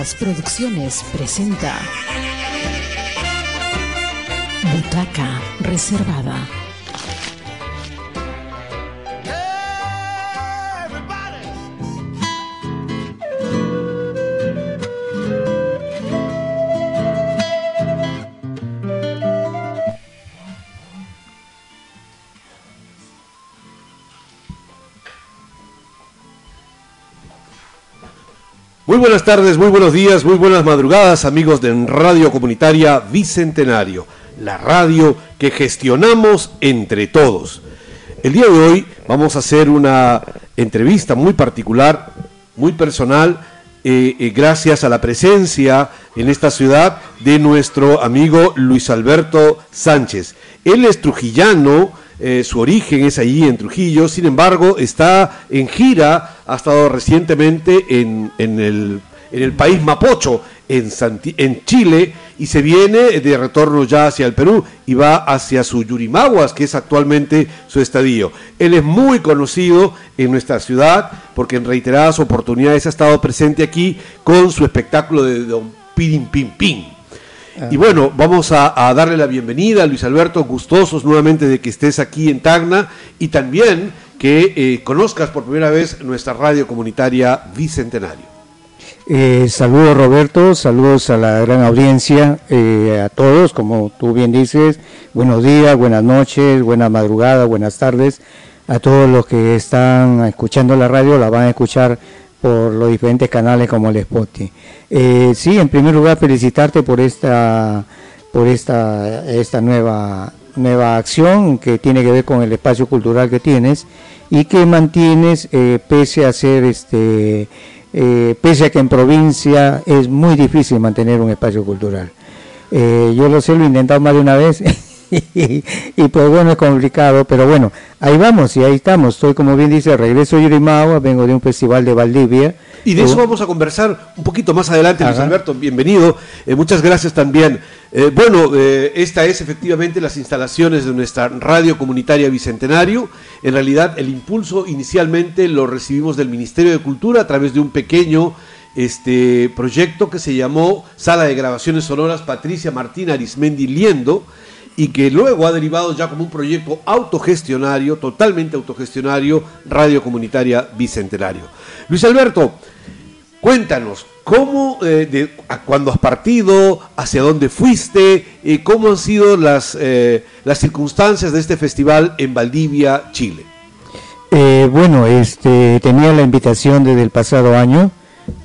Producciones presenta Butaca Reservada. Buenas tardes, muy buenos días, muy buenas madrugadas, amigos de Radio Comunitaria Bicentenario, la radio que gestionamos entre todos. El día de hoy vamos a hacer una entrevista muy particular, muy personal, eh, eh, gracias a la presencia en esta ciudad de nuestro amigo Luis Alberto Sánchez. Él es trujillano, eh, su origen es allí en Trujillo, sin embargo está en gira, ha estado recientemente en, en, el, en el, país Mapocho, en, en, Chile, y se viene de retorno ya hacia el Perú y va hacia su Yurimaguas, que es actualmente su estadio. Él es muy conocido en nuestra ciudad porque en reiteradas oportunidades ha estado presente aquí con su espectáculo de Don Pirin Pin Pin. Y bueno, vamos a, darle la bienvenida a Luis Alberto, gustosos nuevamente de que estés aquí en Tacna y también que eh, conozcas por primera vez nuestra radio comunitaria Bicentenario. Eh, saludos Roberto, saludos a la gran audiencia, eh, a todos, como tú bien dices, buenos días, buenas noches, buena madrugada, buenas tardes, a todos los que están escuchando la radio, la van a escuchar por los diferentes canales como el Spotify. Sí, en primer lugar felicitarte por esta por esta esta nueva nueva acción que tiene que ver con el espacio cultural que tienes y que mantienes eh, pese a ser este eh, pese a que en provincia es muy difícil mantener un espacio cultural. yo lo sé, lo he intentado más de una vez y, pues bueno, es complicado, pero bueno, ahí vamos y ahí estamos. Estoy, como bien dice, regreso a Yurimagua, vengo de un festival de Valdivia. Y de eso vamos a conversar un poquito más adelante, Luis Alberto, bienvenido. Eh, muchas gracias también. Eh, bueno, eh, esta es efectivamente las instalaciones de nuestra radio comunitaria Bicentenario. En realidad, el impulso inicialmente lo recibimos del Ministerio de Cultura a través de un pequeño este proyecto que se llamó Sala de Grabaciones Sonoras Patricia Martín Arismendi Liendo y que luego ha derivado ya como un proyecto autogestionario, totalmente autogestionario, Radio Comunitaria Bicentenario. Luis Alberto, cuéntanos, ¿cómo, eh, de, cuándo has partido, hacia dónde fuiste, y cómo han sido las, eh, las circunstancias de este festival en Valdivia, Chile? Eh, bueno, este, tenía la invitación desde el pasado año,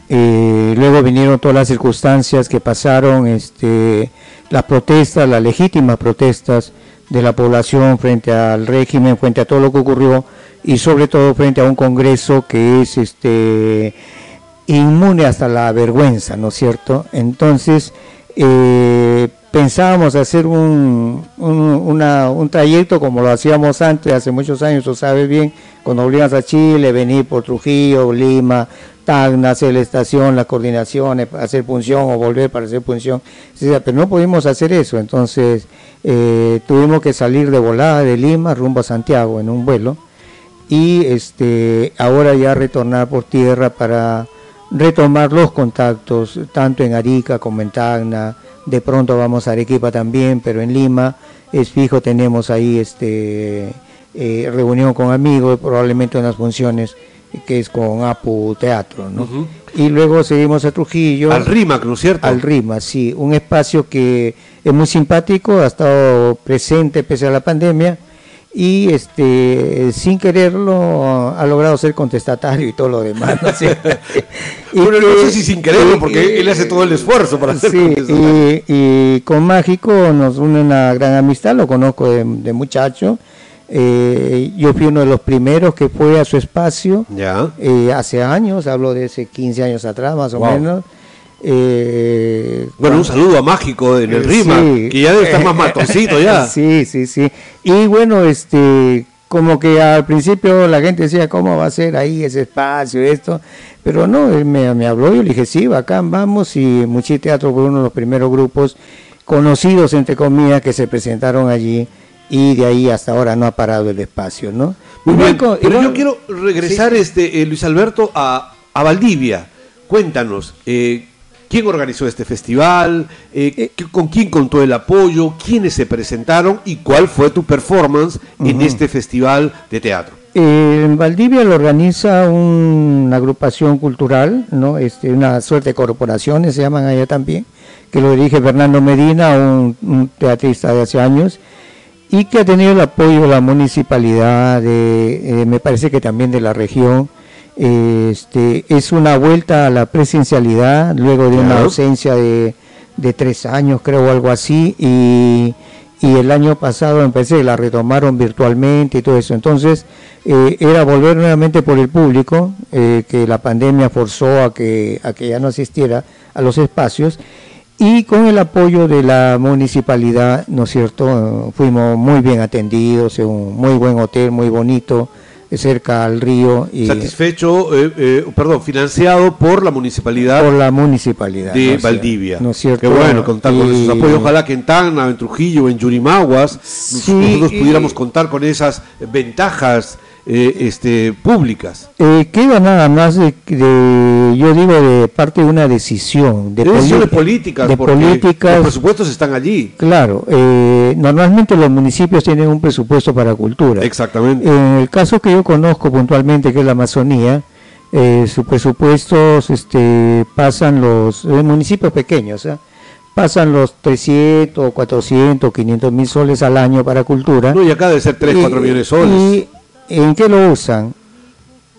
luego vinieron todas las circunstancias que pasaron, este, las protestas, las legítimas protestas de la población frente al régimen, frente a todo lo que ocurrió y sobre todo frente a un Congreso que es este inmune hasta la vergüenza, ¿no es cierto? Entonces, eh, pensábamos hacer un, trayecto como lo hacíamos antes, hace muchos años, tú sabes bien, cuando volvíamos a Chile, venir por Trujillo, Lima, Tacna, hacer la estación, la coordinación, hacer función o volver para hacer función. Pero no pudimos hacer eso, entonces eh, tuvimos que salir de volada de Lima rumbo a Santiago en un vuelo y este ahora ya retornar por tierra para retomar los contactos tanto en Arica como en Tacna. De pronto vamos a Arequipa también, pero en Lima es fijo, tenemos ahí este eh, reunión con amigos, probablemente unas funciones que es con Apu Teatro, ¿no? Y luego seguimos a Trujillo. Al RIMAC, ¿no es cierto? Al RIMAC, sí, un espacio que es muy simpático, ha estado presente pese a la pandemia y este sin quererlo ha logrado ser contestatario y todo lo demás, ¿no y bueno, no sé si sin quererlo, porque él hace todo el esfuerzo para ser sí, y, con Mágico nos une una gran amistad, lo conozco de, de muchacho, eh, yo fui uno de los primeros que fue a su espacio ya. Eh, hace años, hablo de hace 15 años atrás más o menos. Eh, bueno, un saludo a Mágico en el Rima, que ya debe estar más matoncito ya. Sí, sí, sí. Y bueno, este, como que al principio la gente decía, ¿cómo va a ser ahí ese espacio, esto? Pero no, él me, me habló y yo le dije, sí, bacán, vamos. Y Muchi Teatro fue uno de los primeros grupos conocidos, entre comillas, que se presentaron allí y de ahí hasta ahora no ha parado el espacio, ¿no? Muy bien, pero yo quiero regresar, este eh, Luis Alberto, a, a, Valdivia. Cuéntanos, eh, ¿quién organizó este festival? Eh, ¿Con quién contó el apoyo? ¿Quiénes se presentaron? ¿Y cuál fue tu performance en este festival de teatro? en Valdivia lo organiza una agrupación cultural, ¿no? este, una suerte de corporaciones se llaman allá también, que lo dirige Fernando Medina, un, teatrista de hace años, y que ha tenido el apoyo de la municipalidad, de, eh, me parece que también de la región. Este, es una vuelta a la presencialidad luego de una ausencia de, de tres años, creo, o algo así, y y el año pasado empecé, la retomaron virtualmente y todo eso. Entonces, eh, era volver nuevamente por el público, eh, que la pandemia forzó a que, a que ya no asistiera a los espacios, y con el apoyo de la municipalidad, ¿no es cierto? Fuimos muy bien atendidos, en un muy buen hotel, muy bonito, cerca al río. Y Satisfecho, eh, eh, perdón, financiado por la municipalidad. Por la municipalidad. De Valdivia. ¿No es cierto? Qué bueno contar con esos apoyos. Ojalá que en Tacna, en Trujillo, en Yurimaguas, nosotros pudiéramos contar con esas ventajas eh, este, públicas. Eh, queda nada más de, yo digo, de parte de una decisión. De, decisiones políticas, de políticas. Los presupuestos están allí. Claro, eh, normalmente los municipios tienen un presupuesto para cultura. Exactamente. En el caso que yo conozco puntualmente, que es la Amazonía, eh, sus presupuestos este, pasan los municipios pequeños, pasan los 300, 400, 500 mil soles al año para cultura. No, y acá debe ser 3, 4 millones de soles. ¿En qué lo usan?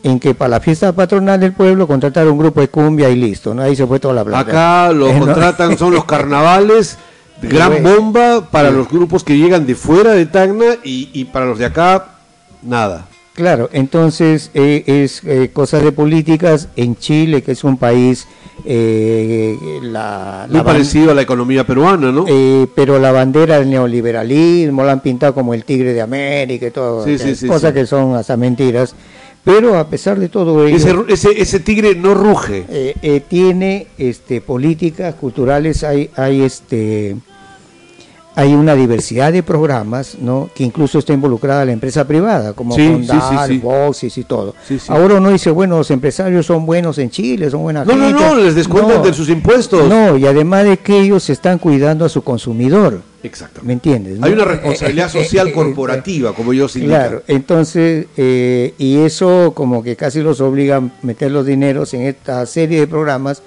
En que para la fiesta patronal del pueblo contratar un grupo de cumbia y listo, ¿no? Ahí se fue toda la plata. Acá lo contratan, son los carnavales, gran bomba para los grupos que llegan de fuera de Tacna y, para los de acá, nada. Claro, entonces eh, es eh, cosas de políticas en Chile, que es un país eh, la, muy parecido a la economía peruana, ¿no? Eh, pero la bandera del neoliberalismo la han pintado como el tigre de América y todo, cosas que son hasta mentiras. Pero a pesar de todo ello, ese, ese, tigre no ruge. Eh, tiene este, políticas culturales, hay, hay este hay una diversidad de programas, ¿no? Que incluso está involucrada la empresa privada, como sí, Boxes y todo. Ahora uno dice, bueno, los empresarios son buenos en Chile, son buenas No, no, no, les descuentan de sus impuestos. No, y además de que ellos están cuidando a su consumidor. Exacto. ¿Me entiendes? Hay una responsabilidad social corporativa, como yo indican. Claro, entonces, eh, y eso como que casi los obliga a meter los dineros en esta serie de programas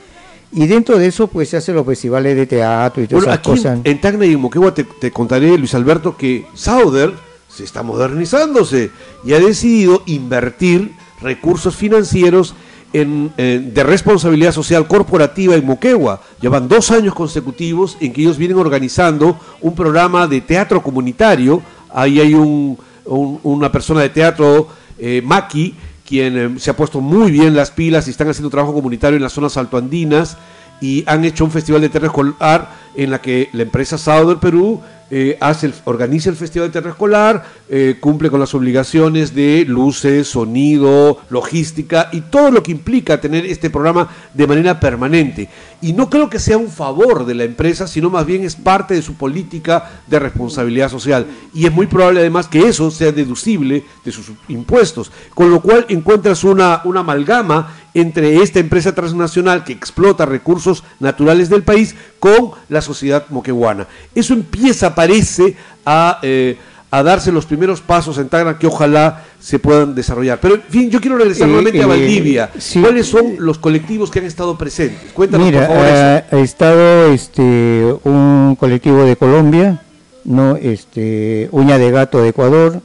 y dentro de eso, pues se hacen los festivales de teatro y todas esas cosas. En, Tacna y en Moquegua te, contaré, Luis Alberto, que Sauder se está modernizándose y ha decidido invertir recursos financieros en, de responsabilidad social corporativa en Moquegua. Llevan dos años consecutivos en que ellos vienen organizando un programa de teatro comunitario. Ahí hay un, una persona de teatro, eh, Maki, quien eh, se ha puesto muy bien las pilas y están haciendo trabajo comunitario en las zonas altoandinas y han hecho un festival de terra escolar en la que la empresa Sauder Perú eh, hace organiza el Festival de Terra Escolar, eh, cumple con las obligaciones de luces, sonido, logística y todo lo que implica tener este programa de manera permanente. Y no creo que sea un favor de la empresa, sino más bien es parte de su política de responsabilidad social. Y es muy probable además que eso sea deducible de sus impuestos, con lo cual encuentras una, una amalgama entre esta empresa transnacional que explota recursos naturales del país con la sociedad moqueguana. Eso empieza, parece, a, eh, a darse los primeros pasos en Tacna que ojalá se puedan desarrollar. Pero, en fin, yo quiero regresar eh, nuevamente a eh, Valdivia. ¿Cuáles son los colectivos que han estado presentes? Cuéntanos, Mira, por favor. Ha estado este, un colectivo de Colombia, no este Uña de Gato de Ecuador,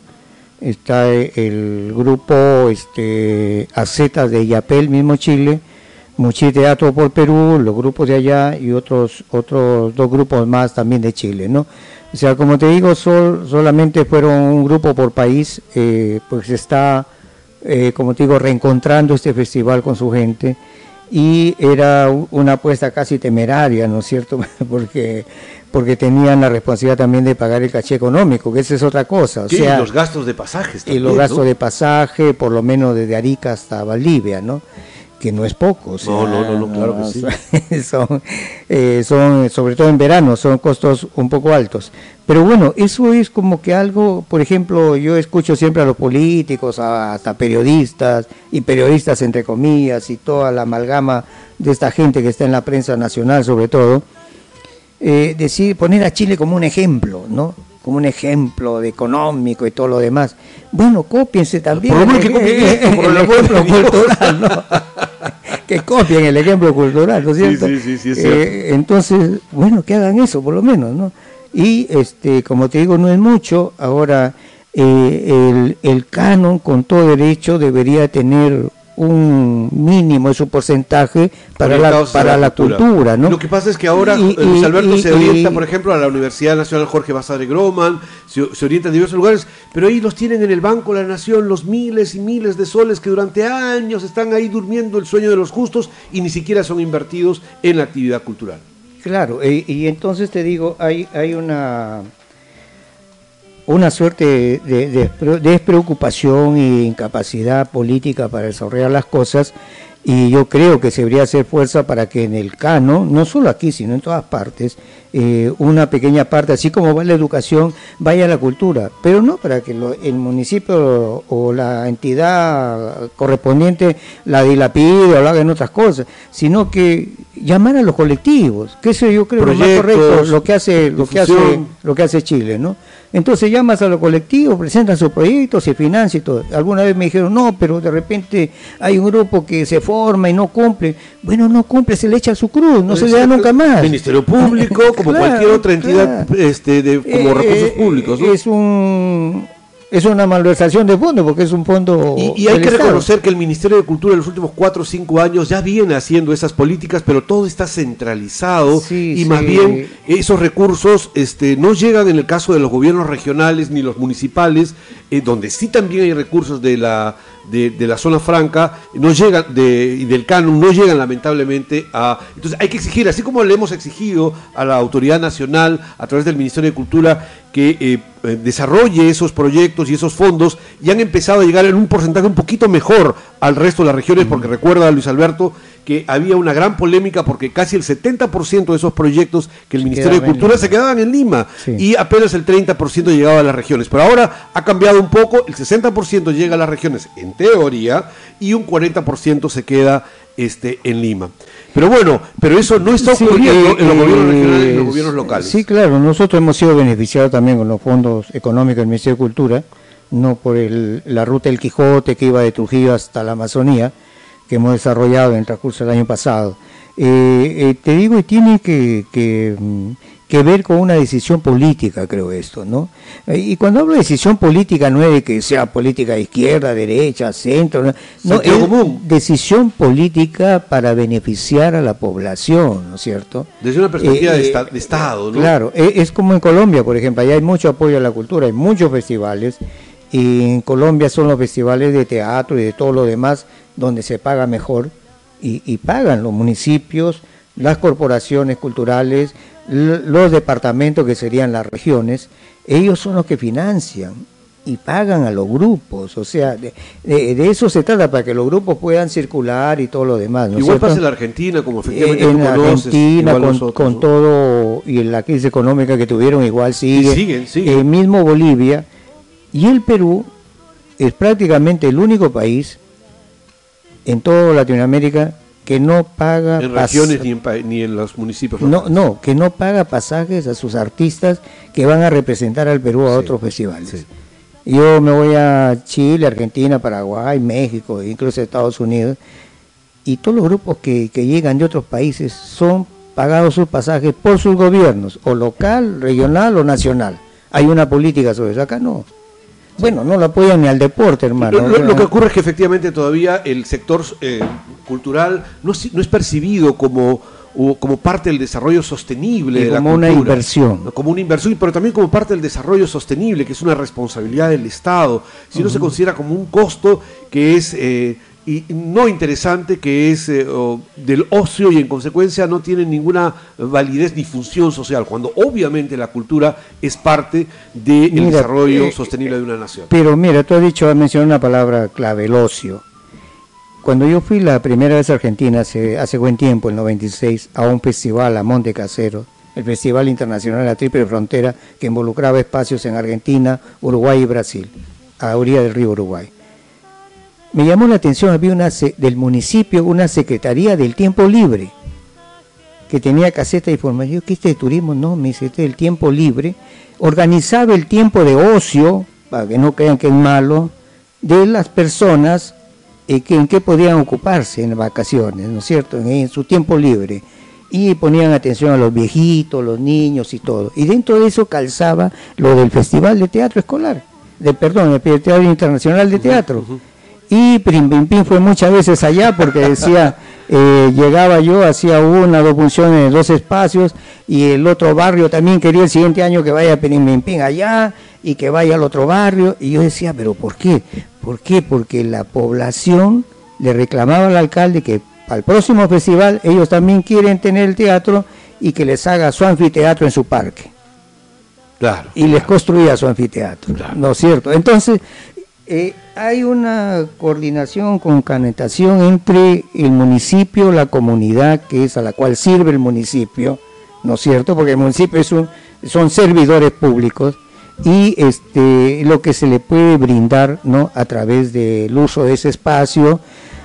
está el grupo este de Yapel, mismo Chile, Muchi Teatro por Perú, los grupos de allá y otros otros dos grupos más también de Chile, ¿no? O sea, como te digo, solamente fueron un grupo por país, eh, pues está, eh, como te digo, reencontrando este festival con su gente y era una apuesta casi temeraria, ¿no es cierto? porque porque tenían la responsabilidad también de pagar el caché económico, que esa es otra cosa. O sea, y los gastos de pasaje. y los gastos de pasaje, por lo menos desde Arica hasta Valdivia, ¿no? que no es poco. no, no, no, claro que sí. Son, eh, son, sobre todo en verano, son costos un poco altos. Pero bueno, eso es como que algo, por ejemplo, yo escucho siempre a los políticos, hasta periodistas, y periodistas entre comillas, y toda la amalgama de esta gente que está en la prensa nacional sobre todo, eh, decir, poner a Chile como un ejemplo, ¿no? como un ejemplo de económico y todo lo demás. Bueno, cópiense también. Por lo que copien el ejemplo cultural, ¿no? que copien el ejemplo cultural, ¿no es cierto? Sí, sí, sí, es cierto. Eh, entonces, bueno, que hagan eso por lo menos, ¿no? Y, este, como te digo, no es mucho. Ahora, eh, el, el canon, con todo derecho, debería tener un mínimo de su porcentaje para la, para la cultura. ¿no? Lo que pasa es que ahora Luis Alberto se orienta, por ejemplo, a la Universidad Nacional Jorge Basadre Groman, se, orienta a diversos lugares, pero ahí los tienen en el Banco de la Nación los miles y miles de soles que durante años están ahí durmiendo el sueño de los justos y ni siquiera son invertidos en la actividad cultural. Claro, y entonces te digo, hay, hay una una suerte de, despreocupación e incapacidad política para desarrollar las cosas y yo creo que se debería hacer fuerza para que en el Cano, no solo aquí, sino en todas partes, eh, una pequeña parte, así como va la educación, vaya a la cultura, pero no para que el municipio o la entidad correspondiente la dilapide o la haga en otras cosas, sino que llamar a los colectivos, que eso yo creo que es más correcto lo que hace lo que hace lo que hace Chile, ¿no? Entonces llamas a los colectivos, presentan sus proyectos, se financia y todo. Alguna vez me dijeron, no, pero de repente hay un grupo que se forma y no cumple. Bueno, no cumple, se le echa su cruz, no se le da nunca más. Ministerio Público, como cualquier otra entidad este, de, como eh, recursos públicos. ¿no? Es un es una malversación de fondo porque es un fondo. Y, hay que reconocer que el Ministerio de Cultura en los últimos cuatro o cinco años ya viene haciendo esas políticas, pero todo está centralizado y más bien esos recursos este, no llegan en el caso de los gobiernos regionales ni los municipales, eh, donde sí también hay recursos de la de, la zona franca no llegan de, y del canon no llegan lamentablemente a entonces hay que exigir así como le hemos exigido a la autoridad nacional a través del Ministerio de Cultura que eh, eh, desarrolle esos proyectos y esos fondos y han empezado a llegar en un porcentaje un poquito mejor al resto de las regiones, porque recuerda Luis Alberto que había una gran polémica porque casi el 70% de esos proyectos que el Ministerio de Cultura se quedaban en Lima y apenas el 30% llegaba a las regiones. Pero ahora ha cambiado un poco, el 60% llega a las regiones en teoría y un 40% se queda este, en Lima. Pero bueno, pero eso no está ocurriendo eh, en los gobiernos regionales y en los gobiernos locales. Sí, claro, nosotros hemos sido beneficiados también con los fondos económicos del Ministerio de Cultura, no por el, la ruta del Quijote que iba de Trujillo hasta la Amazonía, que hemos desarrollado en el transcurso del año pasado. Eh, eh, te digo, y tiene que, que, mm, que, ver con una decisión política, creo esto, ¿no? Eh, y cuando hablo de decisión política no es de que sea política de izquierda, derecha, centro, no, es común. decisión política para beneficiar a la población, ¿no es cierto? Desde una perspectiva de, Estado, ¿no? Claro, es, es como en Colombia, por ejemplo, allá hay mucho apoyo a la cultura, hay muchos festivales, y en Colombia son los festivales de teatro y de todo lo demás donde se paga mejor y, pagan los municipios, las corporaciones culturales, los departamentos que serían las regiones, ellos son los que financian y pagan a los grupos, o sea, de, eso se trata para que los grupos puedan circular y todo lo demás. igual pasa en la Argentina, como efectivamente en la Argentina con, todo y en la crisis económica que tuvieron igual sigue. siguen, siguen. El mismo Bolivia y el Perú es prácticamente el único país en toda Latinoamérica que no paga en regiones ni en, los municipios no no que no paga pasajes a sus artistas que van a representar al Perú a otros festivales. yo me voy a Chile Argentina Paraguay México incluso Estados Unidos y todos los grupos que, que llegan de otros países son pagados sus pasajes por sus gobiernos o local regional o nacional. Hay una política sobre eso acá no bueno, no lo apoyan ni al deporte, hermano. Lo, que ocurre es que efectivamente todavía el sector eh, cultural no es, no es percibido como como parte del desarrollo sostenible de como una inversión. Como una inversión pero también como parte del desarrollo sostenible que es una responsabilidad del Estado. Si no se considera como un costo que es eh, y no interesante que es eh, del ocio y en consecuencia no tiene ninguna validez ni función social, cuando obviamente la cultura es parte del desarrollo eh, sostenible de una nación. Pero mira, tú has dicho, has mencionado una palabra clave, el ocio. cuando yo fui la primera vez a Argentina hace, hace buen tiempo, en 96, a un festival a Monte Casero, el Festival Internacional de la Triple Frontera, que involucraba espacios en Argentina, Uruguay y Brasil, a orilla del río Uruguay. Me llamó la atención, había una del municipio una secretaría del tiempo libre, que tenía caseta de información. ¿Qué este de turismo? No, me dice, este del tiempo libre. Organizaba el tiempo de ocio, para que no crean que es malo, de las personas eh, que, en qué podían ocuparse en vacaciones, ¿no es cierto? En, su tiempo libre. Y ponían atención a los viejitos, los niños y todo. Y dentro de eso calzaba lo del Festival de Teatro Escolar, de, perdón, el Teatro Internacional de Teatro. Y Pim fue muchas veces allá porque decía, eh, llegaba yo, hacía una, dos funciones, dos espacios, y el otro barrio también quería el siguiente año que vaya Pim allá y que vaya al otro barrio. Y yo decía, pero ¿por qué? ¿Por qué? Porque la población le reclamaba al alcalde que al próximo festival ellos también quieren tener el teatro y que les haga su anfiteatro en su parque. Claro, y les construía su anfiteatro, ¿no es cierto? Entonces, eh, hay una coordinación, concanetación entre el municipio, la comunidad, que es a la cual sirve el municipio, ¿no es cierto? Porque el municipio es un, son servidores públicos, y este, lo que se le puede brindar ¿no? a través del uso de ese espacio,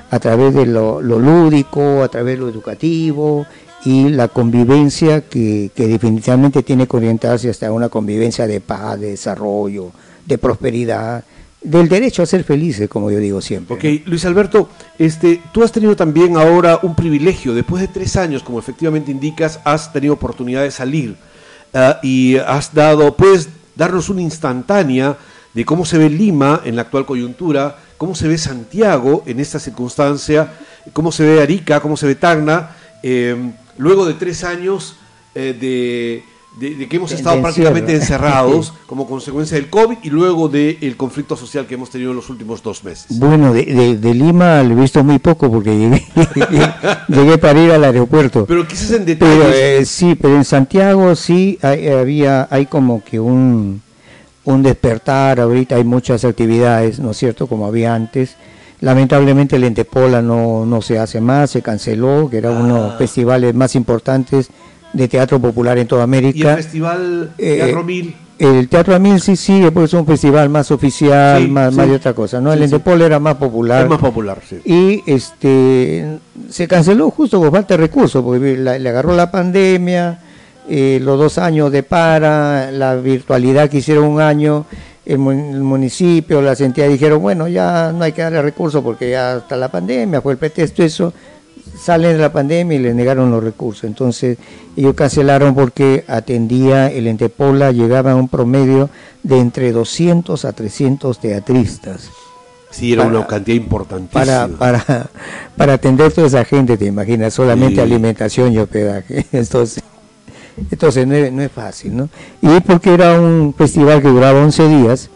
a través de lo, lúdico, a través de lo educativo y la convivencia que, definitivamente tiene que orientarse hasta una convivencia de paz, de desarrollo, de prosperidad, del derecho a ser felices, como yo digo siempre. Ok, Luis Alberto, este, tú has tenido también ahora un privilegio, después de tres años, como efectivamente indicas, has tenido oportunidad de salir ah, y has dado, puedes darnos una instantánea de cómo se ve Lima en la actual coyuntura, cómo se ve Santiago en esta circunstancia, cómo se ve Arica, cómo se ve Tacna, eh, luego de tres años eh, de, que hemos estado prácticamente encerrados como consecuencia del COVID y luego del conflicto social que hemos tenido en los últimos dos meses. Bueno, de, Lima lo he visto muy poco porque llegué, para ir al aeropuerto. Pero quizás en detalle. Eh, sí, pero en Santiago sí hay, había, hay como que un, un despertar, ahorita hay muchas actividades, ¿no es cierto?, como había antes. Lamentablemente el Entepola no, no se hace más, se canceló, que era uno de los ah. festivales más importantes de teatro popular en toda América. ¿Y el festival Teatro Mil? El Teatro Mil sí sigue porque es un festival más oficial, más, más de otra cosa, ¿no? el Endepol era más popular. Es más popular, sí. Y este se canceló justo por falta de recursos, porque le agarró la pandemia, eh, los dos años de para, la virtualidad que hicieron un año, el, municipio, las entidades dijeron, bueno, ya no hay que darle recursos porque ya está la pandemia, fue el pretexto eso, salen de la pandemia y le negaron los recursos. Entonces ellos cancelaron porque atendía el Entepola, llegaba a un promedio de entre 200 a 300 teatristas. Sí, era una cantidad importantísima. Para, para, para atender toda esa gente, te imaginas, solamente alimentación y hospedaje. Entonces, entonces no es, no es fácil, ¿no? Y porque era un festival que duraba 11 días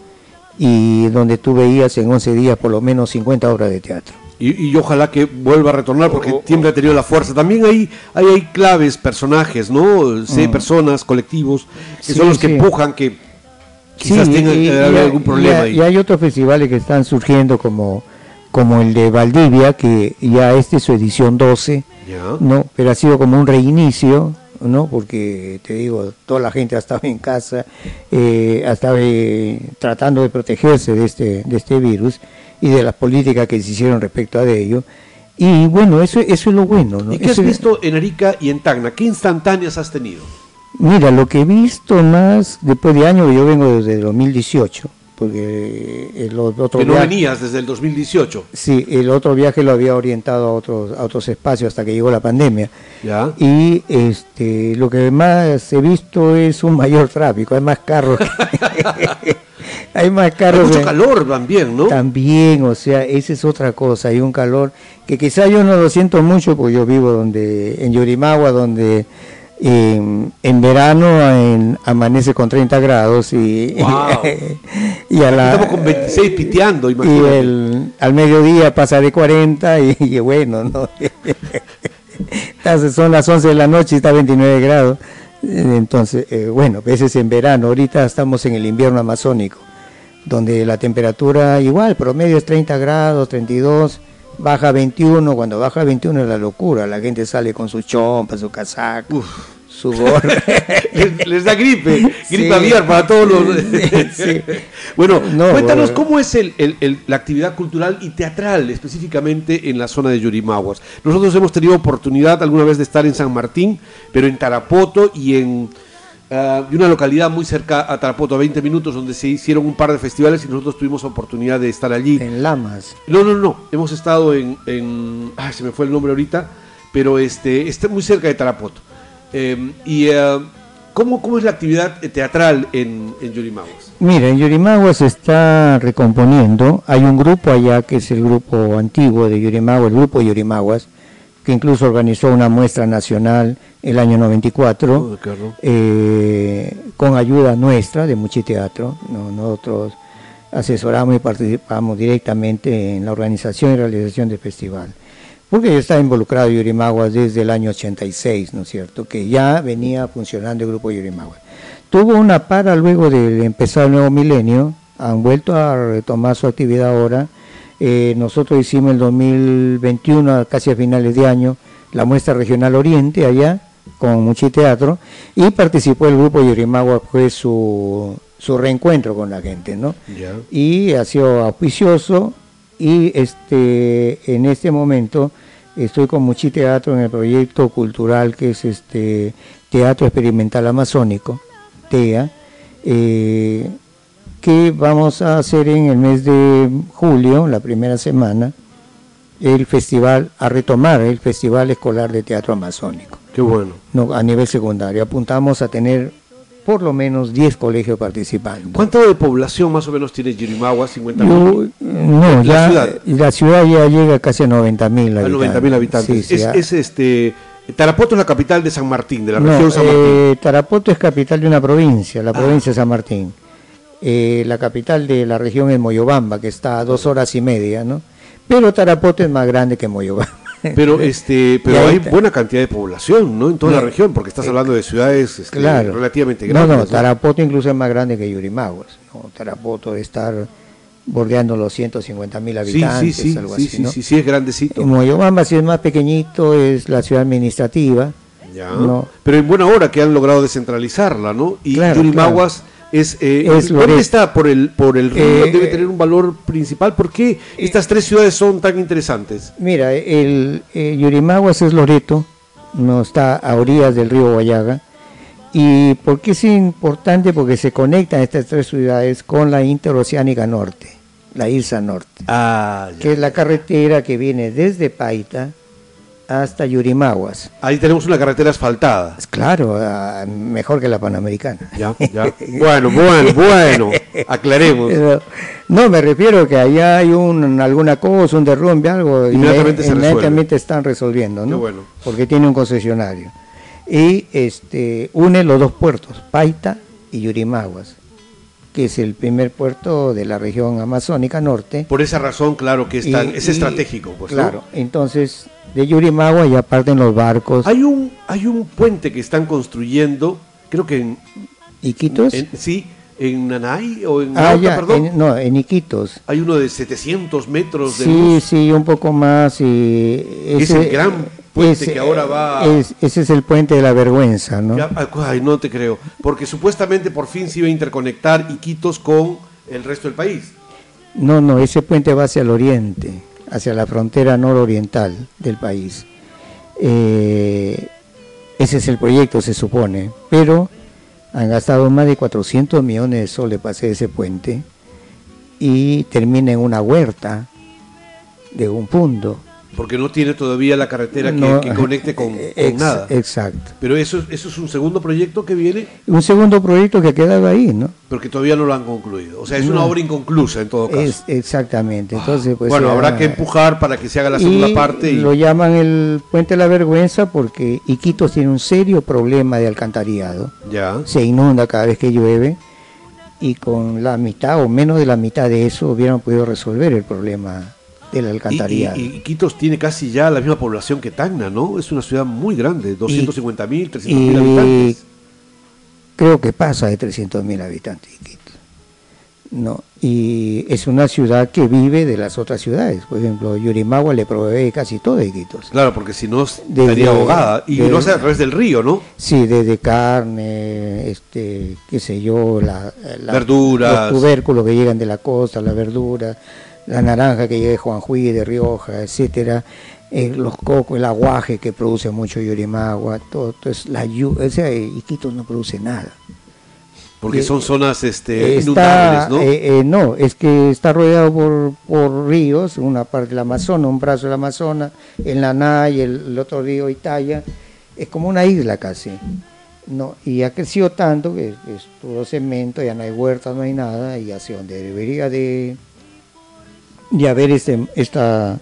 y donde tú veías en 11 días por lo menos 50 obras de teatro y, ojalá que vuelva a retornar porque oh, oh, siempre ha tenido la fuerza. También hay, hay, hay claves, personajes, ¿no? Sé, mm. personas, colectivos, que son los que empujan que quizás tengan que haber algún problema. Y, y, hay otros festivales que están surgiendo como, como el de Valdivia, que ya este es su edición 12, ¿no? Pero ha sido como un reinicio. ¿no? Porque te digo, toda la gente ha estado en casa, eh, ha estado eh, tratando de protegerse de este, de este virus y de las políticas que se hicieron respecto a ello. Y bueno, eso, eso es lo bueno. ¿no? ¿Y qué has visto en Arica y en Tacna? ¿Qué instantáneas has tenido? Mira, lo que he visto más después de años, yo vengo desde 2018, porque el otro que no venías desde el 2018. Sí, el otro viaje lo había orientado a otros, a otros espacios hasta que llegó la pandemia. ¿Ya? Y este, lo que más he visto es un mayor tráfico, hay más carros. hay más carros. mucho calor también, ¿no? También, o sea, esa es otra cosa. Hay un calor que quizá yo no lo siento mucho porque yo vivo donde en Yurimagua, donde en verano amanece con 30 grados y, y a la, estamos con 26 piteando, imagínate. Y el, al mediodía pasa de 40 y, bueno, ¿no? Entonces son las 11 de la noche y está a 29 grados. Entonces, eh, bueno, veces en verano, ahorita estamos en el invierno amazónico donde la temperatura igual, promedio es 30 grados, 32, baja 21, cuando baja 21 es la locura, la gente sale con su chompa, su casaca, su gorra. les, les da gripe, gripe Sí. aviar para todos los... Sí. Bueno, No, cuéntanos cómo es el- el- el- la actividad cultural y teatral específicamente en la zona de Yurimaguas. Nosotros hemos tenido oportunidad alguna vez de estar en San Martín, pero en Tarapoto y en ah, y una localidad muy cerca a Tarapoto, a 20 minutos, donde se hicieron un par de festivales y nosotros tuvimos oportunidad de estar allí. En Lamas. No, no, no. Hemos estado en, en- ay, se me fue el nombre ahorita, pero este está muy cerca de Tarapoto. Eh, y eh, ¿cómo, cómo es la actividad teatral en, en Yurimaguas? Mira, en Yurimaguas se está recomponiendo. Hay un grupo allá que es el grupo antiguo de Yurimaguas, el grupo Yurimaguas, que incluso organizó una muestra nacional el año 94, Oh, eh, con ayuda nuestra de Muchiteatro. ¿no? Nosotros asesoramos y participamos directamente en la organización y realización del festival. Porque yo estaba involucrado en Yurimaguas desde el año 86, ¿no es cierto? Que ya venía funcionando el grupo Yurimaguas. Tuvo una para luego de empezar el nuevo milenio, han vuelto a retomar su actividad ahora. Eh, nosotros hicimos el 2021, casi a finales de año, la muestra regional Oriente allá, con Muchiteatro, y participó el grupo Yurimaguas, fue su, su reencuentro con la gente, ¿no? Y ha sido auspicioso y este en este momento estoy con Muchi Teatro en el proyecto cultural que es este Teatro Experimental Amazónico, TEA, eh, que vamos a hacer en el mes de julio, la primera semana, el festival, a retomar el Festival Escolar de Teatro Amazónico Qué bueno. no, a nivel secundario. Apuntamos a tener por lo menos 10 colegios participando. ¿Cuánto de población más o menos tiene Yurimaguas? 50 Yo, no, La ya ciudad. la ciudad ya llega casi a 90 mil A habitantes. 90 mil habitantes. Sí, sí, es, es, este. Tarapoto es la capital de San Martín, de la No, región San Martín. eh, Tarapoto es capital de una provincia, la Ah. provincia de San Martín. Eh, la capital de la región es Moyobamba, que está a dos horas y media, ¿no? Pero Tarapoto es más grande que Moyobamba. Pero este, pero hay buena cantidad de población, ¿no? En toda la No, región, porque estás hablando de ciudades este, claro. relativamente No, grandes. no, Tarapoto incluso es más grande que Yurimaguas. ¿no? Tarapoto debe estar bordeando los 150 mil Sí, habitantes, sí, sí, algo sí, así, sí, ¿no? sí, sí, es grandecito. Moyobamba, si es más pequeñito, es la ciudad administrativa. Ya. No. Pero en buena hora que han logrado descentralizarla, ¿no? Y Claro, Yurimaguas es, eh, Es ¿dónde está por el por el río? Eh, Debe tener un valor principal. ¿Por qué estas tres ciudades son tan interesantes? Mira, el eh, Yurimaguas es Loreto, no está a orillas del río Guayaga. ¿Y por qué es importante? Porque se conectan estas tres ciudades con la Interoceánica Norte, la IRSA Norte, Ah, que es la carretera que viene desde Paita hasta Yurimaguas. Ahí tenemos una carretera asfaltada. Claro, ah, mejor que la Panamericana. Ya, ya. bueno, bueno, bueno. Aclaremos. Pero, no, me refiero que allá hay un, alguna cosa, un derrumbe, algo, y Inmediatamente se resuelve. inmediatamente están resolviendo, Qué ¿no? bueno. Porque tiene un concesionario. Y este une los dos puertos, Paita y Yurimaguas, que es el primer puerto de la región amazónica norte. Por esa razón, claro que es, tan- Y- es y- estratégico. Pues, ¿no? Claro, entonces de Yurimaguas ya parten los barcos. Hay un, hay un puente que están construyendo, creo que en, Iquitos. en- sí, en Nanay o en ah, Nauta, ya, perdón. en- no, en Iquitos. Hay uno de 700 metros de Sí, luz. sí, un poco más. Y Es el gran puente que ahora va- es- ese es el puente de la vergüenza, ¿no? Ya, ay, no te creo. Porque supuestamente por fin se iba a interconectar Iquitos con el resto del país. No, no, ese puente va hacia el oriente, hacia la frontera nororiental del país. Eh, ese es el proyecto, se supone, pero han gastado más de 400 millones de soles para hacer ese puente y termina en una huerta de un punto. Porque no tiene todavía la carretera que, No, que conecte con, eh, con ex- nada. Exacto. Pero eso, eso es un segundo proyecto que viene, Un segundo proyecto que ha quedado ahí, ¿no? porque todavía no lo han concluido. O sea, es una No. obra inconclusa en todo caso. Es, exactamente. Entonces, pues, bueno, habrá que empujar para que se haga la segunda y parte. Y... Lo llaman el puente de la vergüenza porque Iquitos tiene un serio problema de alcantarillado. Ya. Se inunda cada vez que llueve y con la mitad o menos de la mitad de eso hubieran podido resolver el problema del Y, y, y Iquitos tiene casi ya la misma población que Tacna, ¿no? Es una ciudad muy grande, 250 mil, 300 mil habitantes. creo que pasa de 300.000 habitantes Iquitos. ¿no? Y es una ciudad que vive de las otras ciudades. Por ejemplo, Yurimagua le provee casi todo de Iquitos. Claro, porque si no estaría ahogada. Y lo hace a través del río, ¿no? Sí, desde carne, este, qué sé yo, la, verduras. los tubérculos que llegan de la costa, la verdura, la naranja que llega de Juanjuy, de Rioja, etcétera. Eh, los cocos, el aguaje que produce mucho Yurimagua, todo, entonces la o sea, Iquitos no produce nada. Porque son zonas este, inundables, ¿no? Eh, eh, no, es que está rodeado por, por, ríos, una parte del Amazonas, un brazo del Amazonas, el Naná y el, otro río Italia, es como una isla casi. No, y ha crecido tanto que es todo cemento, ya no hay huertas, no hay nada, y hacia donde debería de, de haber este, esta,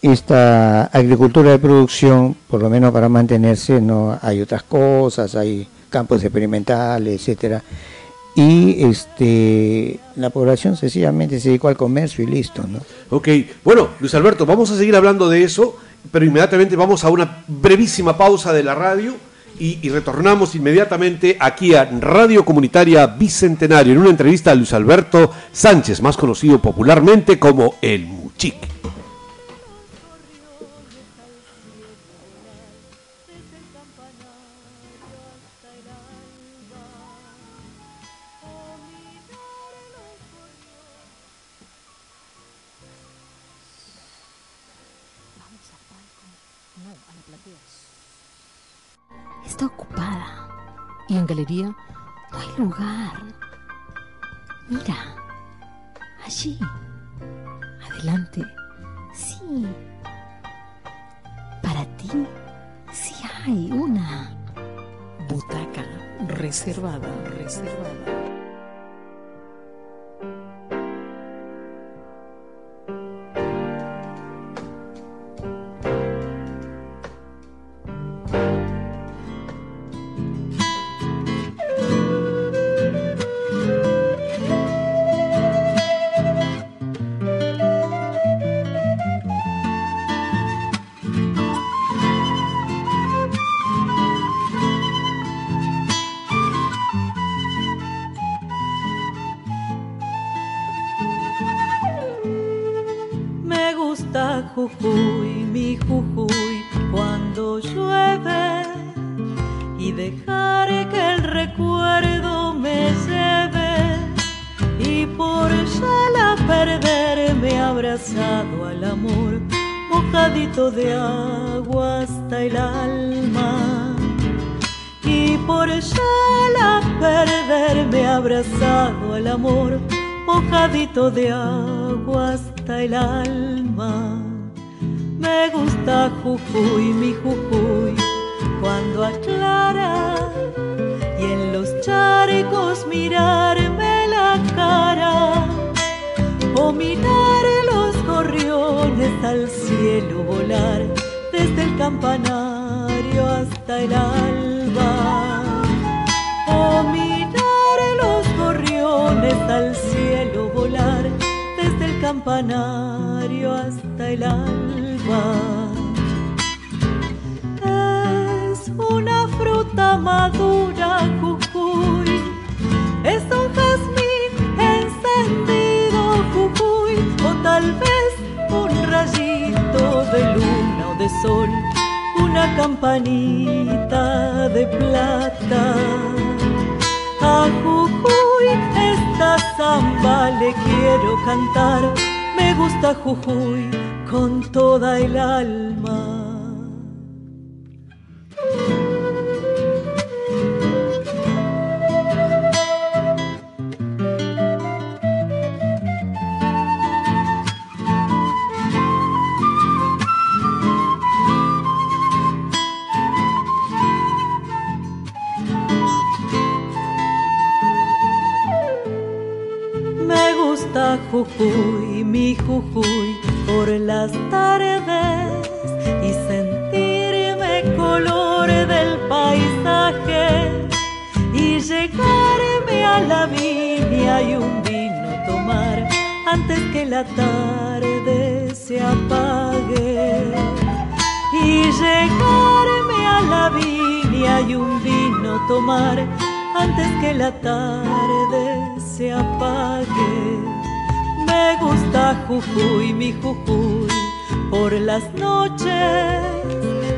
esta agricultura de producción, por lo menos para mantenerse, no hay otras cosas, hay campos experimentales, etcétera y este la población sencillamente se dedicó al comercio y listo, ¿no? Ok, bueno, Luis Alberto, vamos a seguir hablando de eso, pero inmediatamente vamos a una brevísima pausa de la radio y, retornamos inmediatamente aquí a Radio Comunitaria Bicentenario en una entrevista a Luis Alberto Sánchez, más conocido popularmente como El Muchique. No hay lugar. Mira, allí, adelante, sí. Para ti, sí hay una butaca reservada, reservada. Jujuy, mi Jujuy, cuando aclara y en los charcos mirarme la cara o mirar los gorriones al cielo volar desde el campanario hasta el alba o mirar los gorriones al cielo volar desde el campanario hasta el alba una fruta madura, Jujuy. Es un jazmín encendido, Jujuy. O tal vez un rayito de luna o de sol. Una campanita de plata. A Jujuy esta samba le quiero cantar. Me gusta Jujuy con toda el alma. Jujuy, mi Jujuy, por las noches,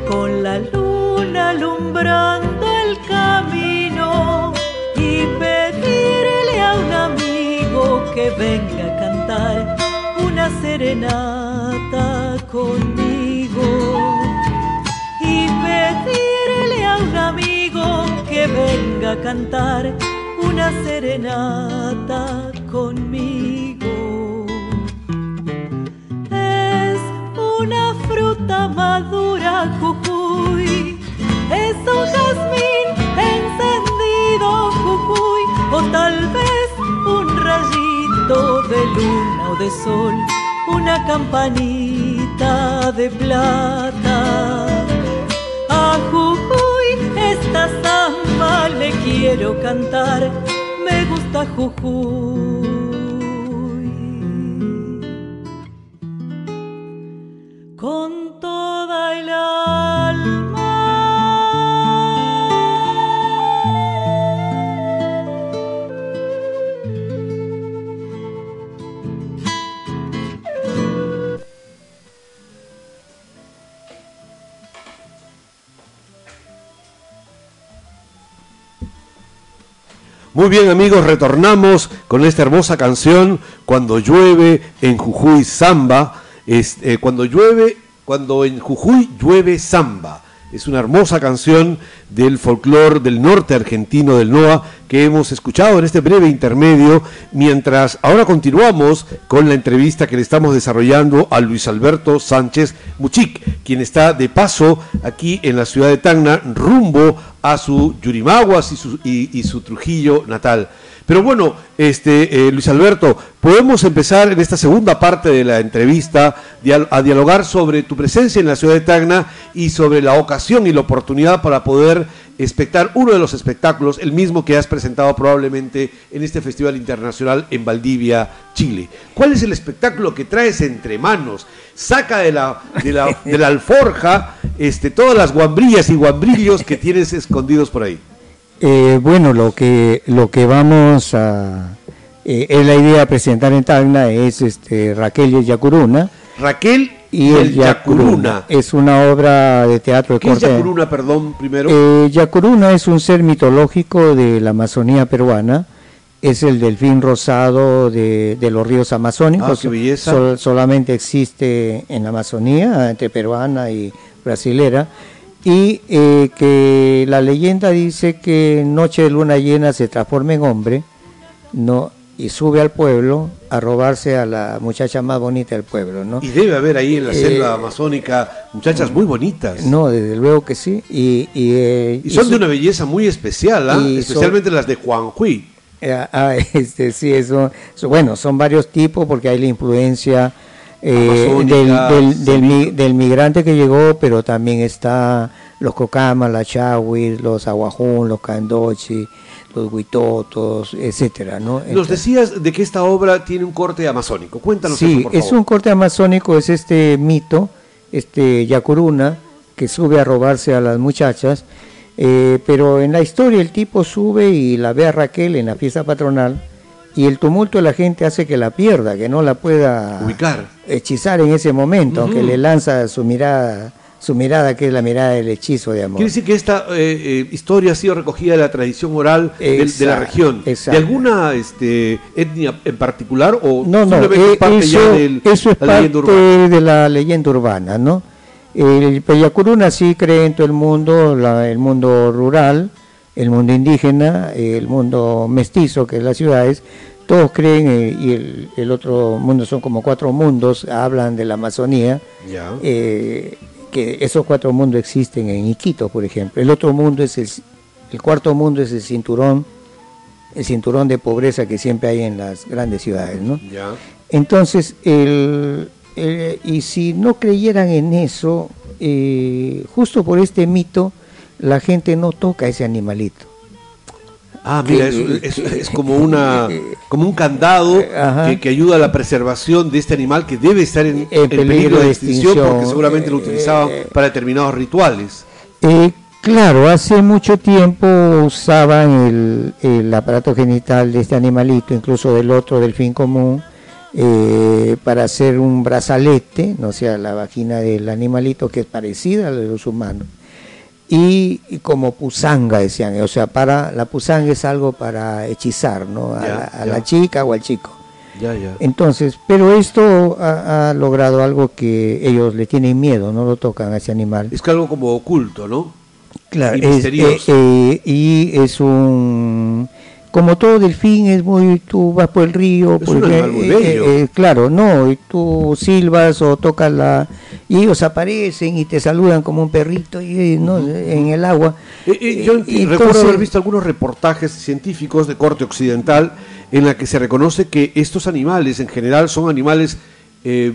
con la luna alumbrando el camino y pedirle a un amigo que venga a cantar una serenata conmigo y pedirle a un amigo que venga a cantar una serenata conmigo. Jujuy, es un jazmín encendido, Jujuy, o tal vez un rayito de luna o de sol, una campanita de plata. A Jujuy esta samba le quiero cantar, me gusta Jujuy. Muy bien amigos, retornamos con esta hermosa canción Cuando llueve en Jujuy Samba. Es, eh, cuando llueve, cuando en Jujuy llueve samba. Es una hermosa canción del folclore del norte argentino del NOA que hemos escuchado en este breve intermedio, mientras ahora continuamos con la entrevista que le estamos desarrollando a Luis Alberto Sánchez Muchic, quien está de paso aquí en la ciudad de Tacna, rumbo a su Yurimaguas y su, y, su Trujillo natal. Pero bueno, este, eh, Luis Alberto, podemos empezar en esta segunda parte de la entrevista a dialogar sobre tu presencia en la ciudad de Tacna y sobre la ocasión y la oportunidad para poder espectar uno de los espectáculos, el mismo que has presentado probablemente en este Festival Internacional en Valdivia, Chile. ¿Cuál es el espectáculo que traes entre manos? Saca de la, de la, de la alforja este, todas las guambrillas y guambrillos que tienes escondidos por ahí. Eh, bueno, lo que lo que vamos a eh, es la idea de presentar en Tacna es este Raquel Yacuruna Raquel y el Yacuruna. Es una obra de teatro de ¿Qué es. Yacuruna, perdón, primero? Eh, Yacuruna es un ser mitológico de la Amazonía peruana. Es el delfín rosado de, de los ríos amazónicos. Ah, qué belleza. Sol- solamente existe en la Amazonía, entre peruana y brasilera. Y eh, que la leyenda dice que noche de luna llena se transforma en hombre no, y sube al pueblo a robarse a la muchacha más bonita del pueblo. ¿no? Y debe haber ahí en la Eh, selva amazónica muchachas muy bonitas. No, desde luego que sí. Y, y, eh, Y son su- de una belleza muy especial, ¿ah? son- especialmente las de Juanjuy. Eh, ah, este, sí, eso, eso- bueno, son varios tipos porque hay la influencia eh, del migrante que llegó, pero también está los cocamas, las chawis, los aguajún, los candochi, los huitotos, etcétera, ¿no? Nos Entonces- decías de que esta obra tiene un corte amazónico. Cuéntanos Sí, eso, por es favor. un corte amazónico, es este mito, este Yacuruna, que sube a robarse a las muchachas, eh, pero en la historia el tipo sube y la ve a Raquel en la fiesta patronal y el tumulto de la gente hace que la pierda, que no la pueda Ubicar. hechizar en ese momento, aunque le lanza su mirada, su mirada que es la mirada del hechizo de amor. Quiere decir que esta eh, eh, historia ha sido recogida de la tradición oral de, la Exacto, región. ¿De alguna este, etnia en particular o No, no, eh, parte eso, ya de eso es la parte leyenda urbana? de la leyenda urbana, ¿no? El Peyacuruna sí cree en todo el mundo, la- el mundo rural, el mundo indígena, el mundo mestizo, que es las ciudades, todos creen, eh, y el, el otro mundo son como cuatro mundos, hablan de la Amazonía, Ya. eh, que esos cuatro mundos existen en Iquitos, por ejemplo. El otro mundo es el, el cuarto mundo es el cinturón, el cinturón de pobreza que siempre hay en las grandes ciudades, ¿no? ya. Entonces, el, el- y si no creyeran en eso, eh, justo por este mito, la gente no toca ese animalito. Ah, mira, es, que- es- es como una como un candado que, que ayuda a la preservación de este animal que debe estar en, peligro, peligro de extinción, porque seguramente lo eh, utilizaban eh, para determinados rituales. Eh, Claro, hace mucho tiempo usaban el, el aparato genital de este animalito, incluso del otro delfín común, eh, para hacer un brazalete, no sea la vagina del animalito que es parecida a la de los humanos. Y, y como pusanga decían, o sea, para la pusanga es algo para hechizar, ¿no? A, la, a ya. la chica o al chico. Ya, ya. Entonces, pero esto ha, ha logrado algo que ellos le tienen miedo, no lo tocan a ese animal. Es que algo como oculto, ¿no? Claro, y es- eh, eh, y es un como todo delfín es muy tú vas por el río Es un porque, animal muy eh, eh, claro no y tú silbas o tocas la y ellos aparecen y te saludan como un perrito y eh, no en el agua. Eh, yo recuerdo haber visto algunos reportajes científicos de corte occidental en la que se reconoce que estos animales en general son animales eh,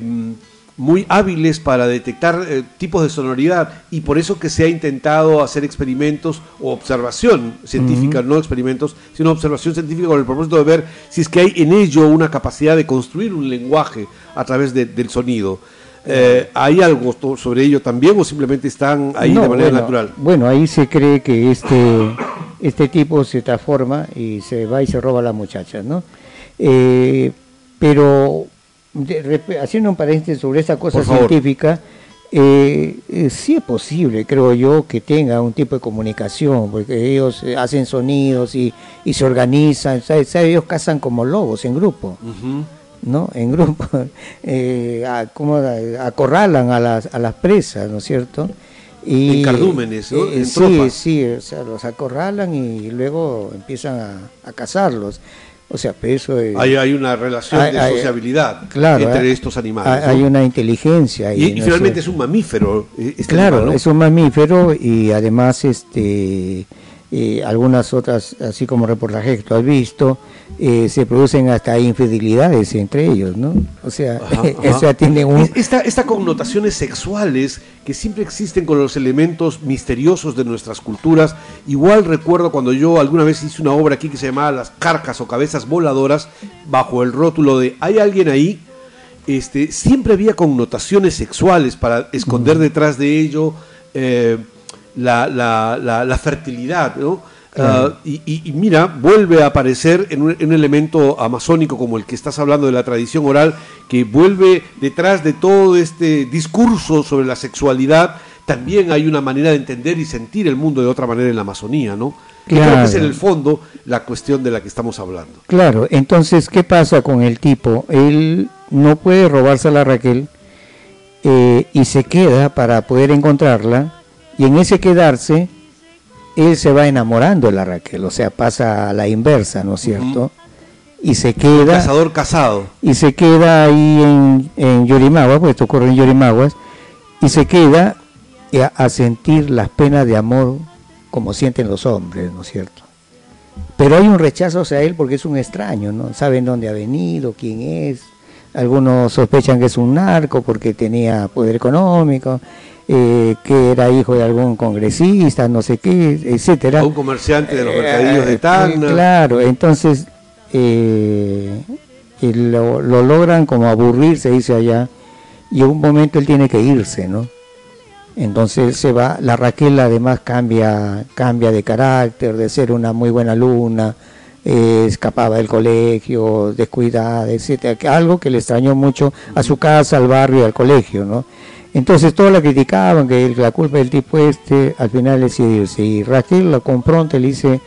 muy hábiles para detectar eh, tipos de sonoridad y por eso que se ha intentado hacer experimentos o observación científica, no experimentos, sino observación científica con el propósito de ver si es que hay en ello una capacidad de construir un lenguaje a través de- del sonido. Eh, ¿Hay algo sobre ello también o simplemente están ahí No, de manera bueno, natural? Bueno, ahí se cree que este, este tipo se transforma y se va y se roba a la muchacha, ¿no? Eh, pero de- haciendo un paréntesis sobre esta cosa científica, eh, eh, sí es posible, creo yo, que tenga un tipo de comunicación, porque ellos eh, hacen sonidos y, y se organizan, ¿sabes? ¿sabes? ellos cazan como lobos en grupo. ¿no? En grupo, eh, a- ¿cómo da- acorralan a las, a las presas, ¿no es cierto? Y, En cardúmenes, ¿no? En sí, sí, o sea, los acorralan y luego empiezan a, a cazarlos. O sea, eso es- Hay, hay una relación Hay- de hay- sociabilidad claro, entre hay- estos animales. hay, una inteligencia. ahí, y, y ¿no? finalmente es un mamífero. eh, este Claro, animal, ¿no? es un mamífero y además este eh, algunas otras, así como reportajes que tú has visto, eh, se producen hasta infidelidades entre ellos, ¿no? O sea, Ajá, o sea, ajá. tiene un... Es- Esta, esta connotaciones sexuales que siempre existen con los elementos misteriosos de nuestras culturas. Igual recuerdo cuando yo alguna vez hice una obra aquí que se llamaba Las carcas o cabezas voladoras, bajo el rótulo de ¿hay alguien ahí? Este, siempre había connotaciones sexuales para esconder detrás de ello eh, la, la- la- la fertilidad, ¿no? Claro. Ah, y, y- y mira, vuelve a aparecer en un, en un elemento amazónico como el que estás hablando de la tradición oral, que vuelve detrás de todo este discurso sobre la sexualidad, también hay una manera de entender y sentir el mundo de otra manera en la Amazonía, ¿no? Que creo que es en el fondo la cuestión de la que estamos hablando. Claro, entonces, ¿qué pasa con el tipo? Él no puede robarse a la Raquel eh, y se queda para poder encontrarla y en ese quedarse, él se va enamorando de la Raquel, o sea, pasa a la inversa, ¿no es cierto? Y se queda... Cazador casado. y se queda ahí en, en pues esto ocurre en Yorimaguas, y se queda a, a sentir las penas de amor como sienten los hombres, ¿no es cierto? Pero hay un rechazo hacia él porque es un extraño, ¿no? Saben dónde ha venido, quién es. Algunos sospechan que es un narco porque tenía poder económico, eh, que era hijo de algún congresista, no sé qué, etcétera. Un comerciante de los Eh, mercadillos de eh, Tacna. Claro, entonces eh, y lo, lo logran como aburrirse, dice allá, y en un momento él tiene que irse, ¿no? Entonces se va, la Raquel además cambia, cambia de carácter, de ser una muy buena alumna, eh, escapaba del colegio, descuidada, etcétera, algo que le extrañó mucho a su casa, al barrio, al colegio, ¿no? Entonces todos la criticaban, que la culpa del tipo este, al final decide irse. Y Raquel la confronta y le dice,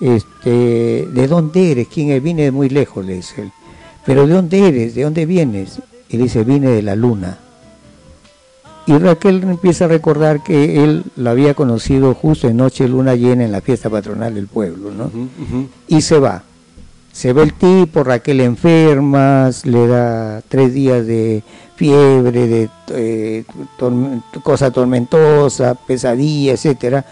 este, ¿de dónde eres? ¿Quién es? Vine de muy lejos, le dice él. ¿Pero de dónde eres? ¿De dónde vienes? Y le dice, vine de la luna. Y Raquel empieza a recordar que él la había conocido justo en noche luna llena en la fiesta patronal del pueblo, ¿no? Y se va. Se ve el tipo, Raquel enferma, le da tres días de fiebre, de eh, torme- cosa tormentosa, pesadilla, etcétera.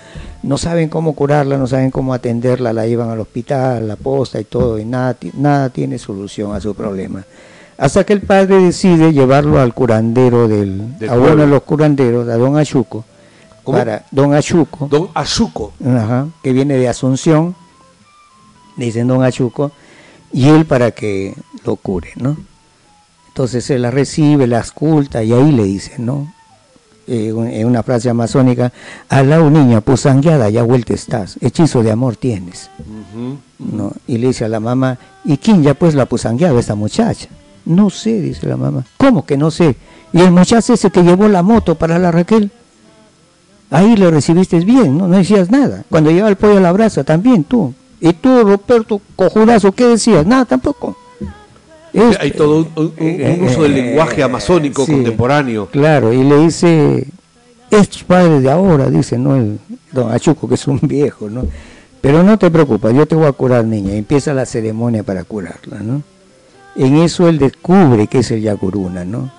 No saben cómo curarla, no saben cómo atenderla, la llevan al hospital, la posta y todo, y nada, nada tiene solución a su problema. Hasta que el padre decide llevarlo al curandero del, Del a uno de los curanderos, a don Achuco, ¿Cómo? para don Achuco, Don. Ajá, que viene de Asunción, le dicen don Achuco, y él para que lo cure, ¿no? Entonces se la recibe, la esculta y ahí le dice, ¿no? eh, un- en una frase amazónica, al lado niña, pusangueada, ya vuelta estás, hechizo de amor tienes. ¿no? Y le dice a la mamá, ¿y quién ya pues la pusangueaba esta muchacha? No sé, dice la mamá. ¿Cómo que no sé? Y el muchacho ese que llevó la moto para la Raquel, ahí lo recibiste bien, ¿no? No decías nada. Cuando llevaba el pollo a la brasa, también tú. Y tú, Roberto, cojudazo, ¿qué decías? Nada, tampoco. Es- Hay todo un, un- un- un uso del lenguaje amazónico Eh, sí. contemporáneo. Claro, y le dice, estos padres de ahora, dice, ¿no? El don Achuco, que es un viejo, ¿no? Pero no te preocupes, yo te voy a curar, niña. Y empieza la ceremonia para curarla, ¿no? En eso él descubre que es el Yacuruna, ¿no?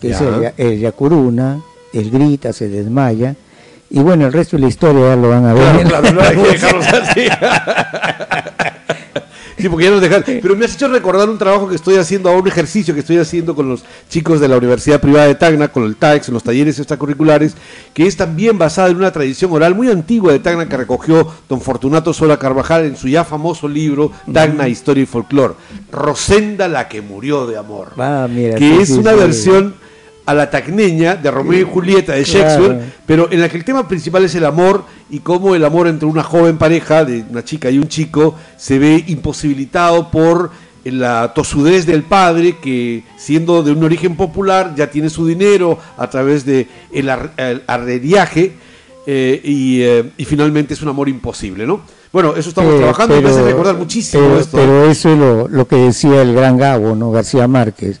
Que es el, el Yacuruna, él grita, se desmaya. Y bueno, el resto de la historia ya lo van a ver. Claro, claro, no hay que dejarlos así. Sí, porque ya nos dejan. Pero me has hecho recordar un trabajo que estoy haciendo ahora, un ejercicio que estoy haciendo con los chicos de la Universidad Privada de Tacna, con el TAEX, en los talleres extracurriculares, que es también basada en una tradición oral muy antigua de Tacna que recogió don Fortunato Sola Carvajal en su ya famoso libro Tacna, Historia y Folclor. Rosenda la que murió de amor. Ah, mira, que sí, es sí, una sí. versión a la tacneña de Romeo y Julieta de Shakespeare, Claro. pero en la que el tema principal es el amor y cómo el amor entre una joven pareja, de una chica y un chico, se ve imposibilitado por la tosudez del padre que siendo de un origen popular ya tiene su dinero a través de el, ar- el eh, y, eh, y finalmente es un amor imposible, ¿no? Bueno, eso estamos Eh, trabajando y me hace recordar muchísimo pero, esto. pero eso es lo, lo que decía el gran Gabo, ¿no? García Márquez.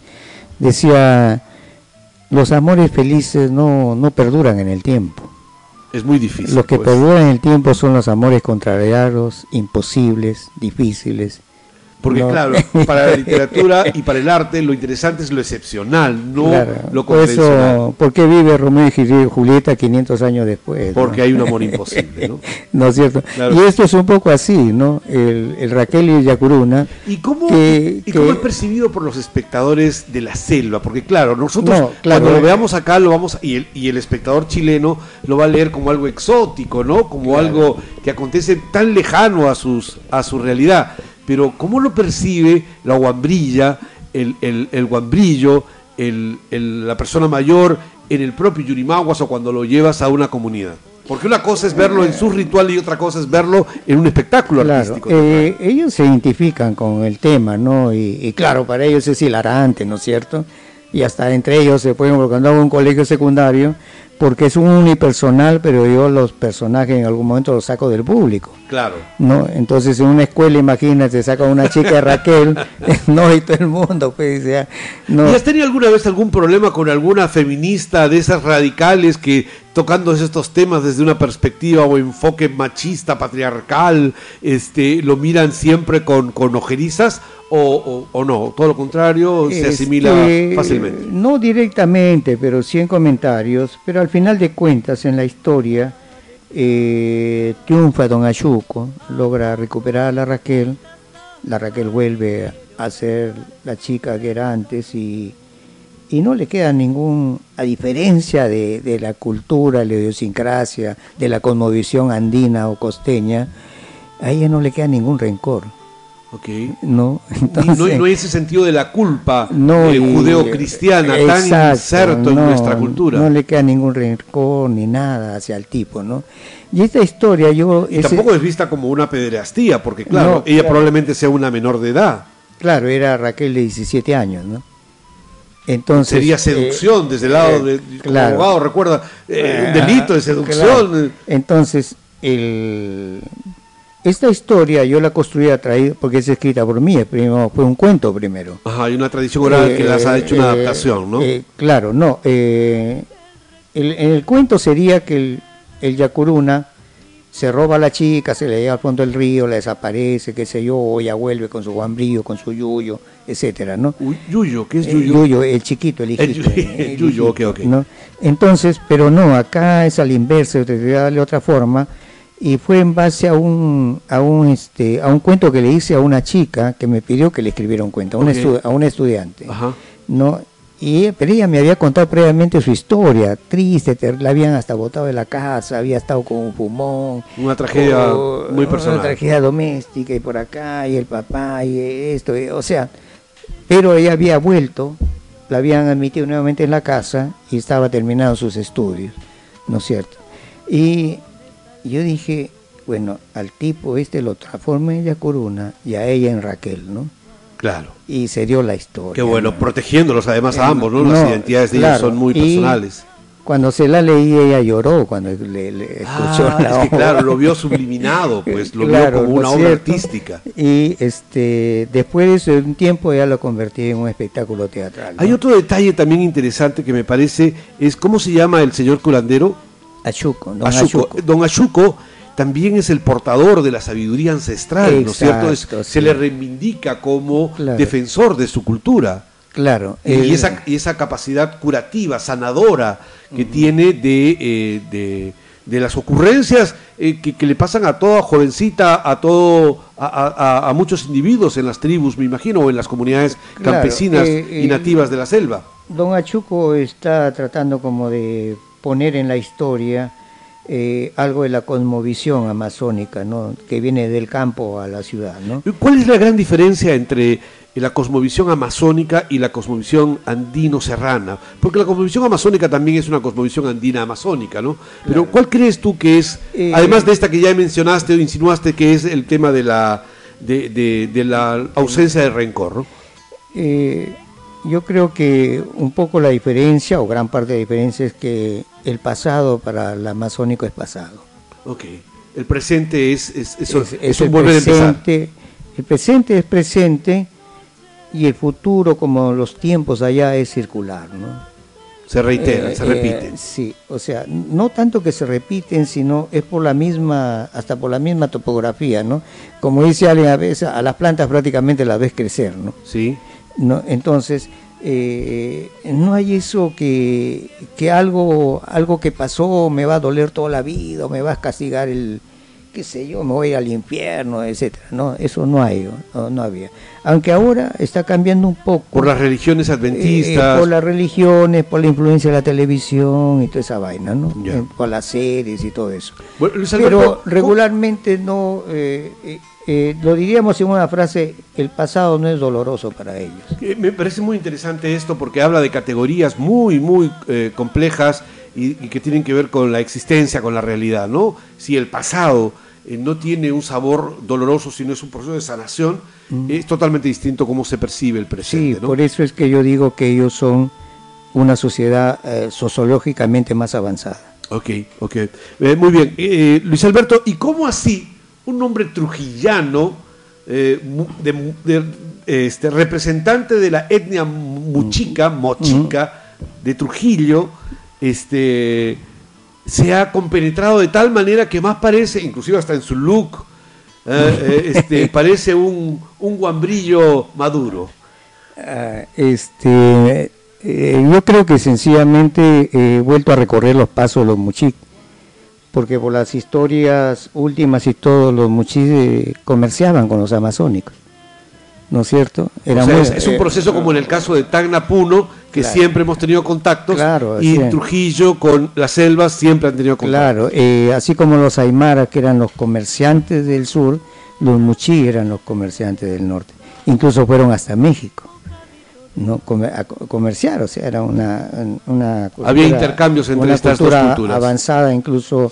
Decía, los amores felices no, no perduran en el tiempo. es muy difícil. Los que pues. perduran en el tiempo son los amores contrariados, imposibles, difíciles. Porque No. claro, para la literatura y para el arte lo interesante es lo excepcional, no Claro, lo por convencional. eso, ¿por qué vive Romeo y Juli- Julieta 500 años después? Porque no? hay un amor imposible, ¿no? ¿No es cierto? Claro. Y esto es un poco así, ¿no? El, el Raquel y el Yacuruna. ¿Y cómo, que- y cómo que- es percibido por los espectadores de la selva? Porque claro, nosotros No, claro, cuando lo veamos acá lo vamos y el, y el espectador chileno lo va a leer como algo exótico, ¿no? Como algo que acontece tan lejano a sus a su realidad. Pero ¿cómo lo percibe la guambrilla, el, el, el guambrillo, el, el- la persona mayor en el propio Yurimaguas o cuando lo llevas a una comunidad? Porque una cosa es verlo en su ritual y otra cosa es verlo en un espectáculo Claro, artístico. eh, ellos se identifican con el tema, ¿no? Y, y claro, para ellos es hilarante, ¿no es cierto? Y hasta entre ellos se pueden, andaba en un colegio secundario, porque es un unipersonal, pero yo los personajes en algún momento los saco del público. Claro. ¿no? Entonces en una escuela, imagínate, saca una chica de Raquel, no, y todo el mundo, pues, ya, no. ¿Y has tenido alguna vez algún problema con alguna feminista de esas radicales que tocando estos temas desde una perspectiva o enfoque machista, patriarcal, este, lo miran siempre con, con ojerizas o, o- o no? Todo lo contrario, se asimila Este, fácilmente. No directamente, pero sí en comentarios, pero al final de cuentas en la historia eh, triunfa Don Ayuco, logra recuperar a la Raquel, la Raquel vuelve a ser la chica que era antes y, y no le queda ningún, a diferencia de, de la cultura, la idiosincrasia, de la cosmovisión andina o costeña, a ella no le queda ningún rencor. Ok. ¿no? Y no, no hay ese sentido de la culpa no, eh, judeo-cristiana tan inserto en nuestra cultura. No le queda ningún rencor ni nada hacia el tipo, ¿no? Y esta historia yo... y ese- tampoco es vista como una pederastía, porque claro, ella claro. probablemente sea una menor de edad. Claro, era Raquel de 17 años, ¿no? Entonces... Sería eh, seducción desde el lado eh, de como claro. abogado, recuerda, eh, un Ah, delito de seducción. claro. eh. Entonces, el, esta historia yo la construí a traído, porque es escrita por mí, primero, fue un cuento primero. Ajá, hay una tradición oral que Eh, las ha hecho una eh, adaptación, ¿no? eh, claro, no. eh, el, en el cuento sería que el, el Yacuruna se roba a la chica, se le lleva al fondo del río, la desaparece, qué sé yo, o ella vuelve con su guambrillo, con su yuyo, etcétera, ¿no? Uy, Yuyo, ¿qué es Eh, Yuyo? Yuyo, el chiquito, el El hijito. yu- el yuyo, ok, ok. ¿no? Entonces, pero no, acá es al inverso, te voy a darle otra forma, y fue en base a un, a un, este, a un cuento que le hice a una chica que me pidió que le escribiera un cuento, a, un a un estudiante. Ajá. ¿no? Y, pero ella me había contado previamente su historia, triste, la habían hasta botado de la casa, había estado con un fumón. Una tragedia o- muy personal. Una tragedia doméstica y por acá, y el papá, y esto, y- o sea, pero ella había vuelto la habían admitido nuevamente en la casa y estaba terminando sus estudios, ¿no es cierto? Y yo dije, bueno, al tipo este lo transforma en Yacuruna y a ella en Raquel, ¿no? Claro. Y se dio la historia. Qué bueno, ¿no? protegiéndolos además a Eh, ambos, ¿no? Las identidades de ellos son muy personales. Cuando se la leí, ella lloró cuando le, le escuchó Ah, la es que claro, lo vio subliminado, pues lo Claro, vio como ¿no una obra cierto? artística. Y este, después de un tiempo ya lo convertí en un espectáculo teatral. ¿no? Hay otro detalle también interesante que me parece, es cómo se llama el señor curandero. Achuco, don. Achuco. Don Ashuco también es el portador de la sabiduría ancestral, ¿no es cierto? Es- Se le reivindica como Claro. defensor de su cultura. Claro. Y, esa, y esa capacidad curativa, sanadora que tiene de, eh, de, de las ocurrencias eh, que, que le pasan a toda jovencita, a todo, a, a- a muchos individuos en las tribus, me imagino, o en las comunidades campesinas eh, y nativas de la selva. Don Achuco está tratando como de poner en la historia eh, algo de la cosmovisión amazónica, ¿no? Que viene del campo a la ciudad, ¿no? ¿Cuál es la gran diferencia entre la cosmovisión amazónica y la cosmovisión andino-serrana? Porque la cosmovisión amazónica también es una cosmovisión andina-amazónica, ¿no? Pero ¿cuál crees tú que es, Eh, además de esta que ya mencionaste o insinuaste, que es el tema de la, de, de- de la ausencia de rencor, ¿no? Eh, yo creo que un poco la diferencia, o gran parte de la diferencia, es que el pasado para el amazónico es pasado. Ok. El presente es, es, es- es es un a empezar. presente, el presente es presente y el futuro, como los tiempos allá, es circular, ¿no? Se reitera, Eh, se eh, repite. sí, o sea, no tanto que se repiten, sino es por la misma, hasta por la misma topografía, ¿no? Como dice alguien a veces, a las plantas prácticamente las ves crecer, ¿no? Sí. ¿No? Entonces, eh, no hay eso que, que algo, algo que pasó me va a doler toda la vida, o me va a castigar el, qué sé yo, me voy al infierno, etcétera, ¿no? Eso no hay, no, no había. Aunque ahora está cambiando un poco. Por las religiones eh, adventistas. por las religiones, por la influencia de la televisión y toda esa vaina, ¿no? Eh, por las series y todo eso. Bueno, Luis Pero regularmente no, eh, eh, eh, lo diríamos en una frase, el pasado no es doloroso para ellos. Eh, Me parece muy interesante esto porque habla de categorías muy, muy eh, complejas y, y que tienen que ver con la existencia, con la realidad, ¿no? Si el pasado eh, no tiene un sabor doloroso, sino es un proceso de sanación, es totalmente distinto cómo se percibe el Mm. Sí, presente, ¿no? por eso es que yo digo que ellos son una sociedad eh, sociológicamente más avanzada. Ok, ok. Eh, muy bien. Luis Alberto, ¿y cómo así un hombre trujillano, de de, este, representante de la etnia muchica, mochica, de Trujillo, este, se ha compenetrado de tal manera que más parece, inclusive hasta en su look, eh, eh, este, parece un, un guambrillo maduro? Ah, este, eh, yo creo que sencillamente he vuelto a recorrer los pasos de los muchik, porque por las historias últimas y todos los muchik eh, comerciaban con los amazónicos, ¿no es cierto? O sea, es, es un eh, proceso como en el caso de Tacna Puno, que Claro. siempre hemos tenido contactos, Claro, y así en es. Trujillo con las selvas siempre han tenido contactos. Claro, eh, así como los aymaras, que eran los comerciantes del sur, los muchí eran los comerciantes del norte. Incluso fueron hasta México, no Comer- a co- comerciar, o sea, era una, una Había intercambios entre una estas dos cultura culturas. avanzada incluso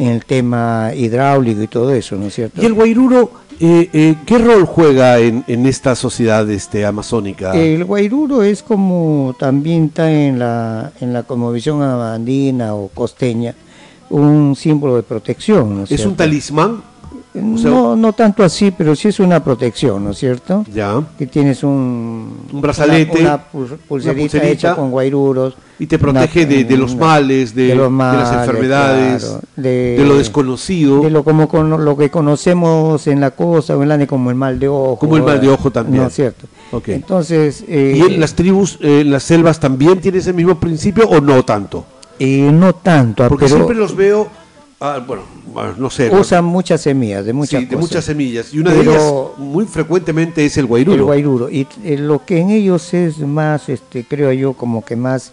en el tema hidráulico y todo eso, ¿no es cierto? ¿Y el guairuro, eh, eh, qué rol juega en, en esta sociedad este, amazónica? El guairuro es como también está en la, en la cosmovisión andina o costeña, un símbolo de protección, ¿no es ¿Es un talismán? O sea, no, no tanto así, pero sí es una protección, ¿no es cierto? Ya. Que tienes un, Un brazalete, una, una pul- pulserita, pulserita, hecha con guairuros. Y te protege una- de, de los males, de, los de las enfermedades, claro, de, lo desconocido. de lo como con lo que conocemos en la costa o en la como el mal de ojo. Como el mal de ojo también. No es cierto. Ok. Entonces, eh, ¿Y en las tribus, eh, en las selvas también tiene ese mismo principio o no tanto? eh, no tanto, Porque pero siempre los veo, ah, bueno, bueno, no sé, usan muchas semillas de muchas sí, de cosas. muchas semillas. Y una de ellas muy frecuentemente es el guairuro. El guairuro. Y eh, lo que en ellos es más, este, creo yo, como que más,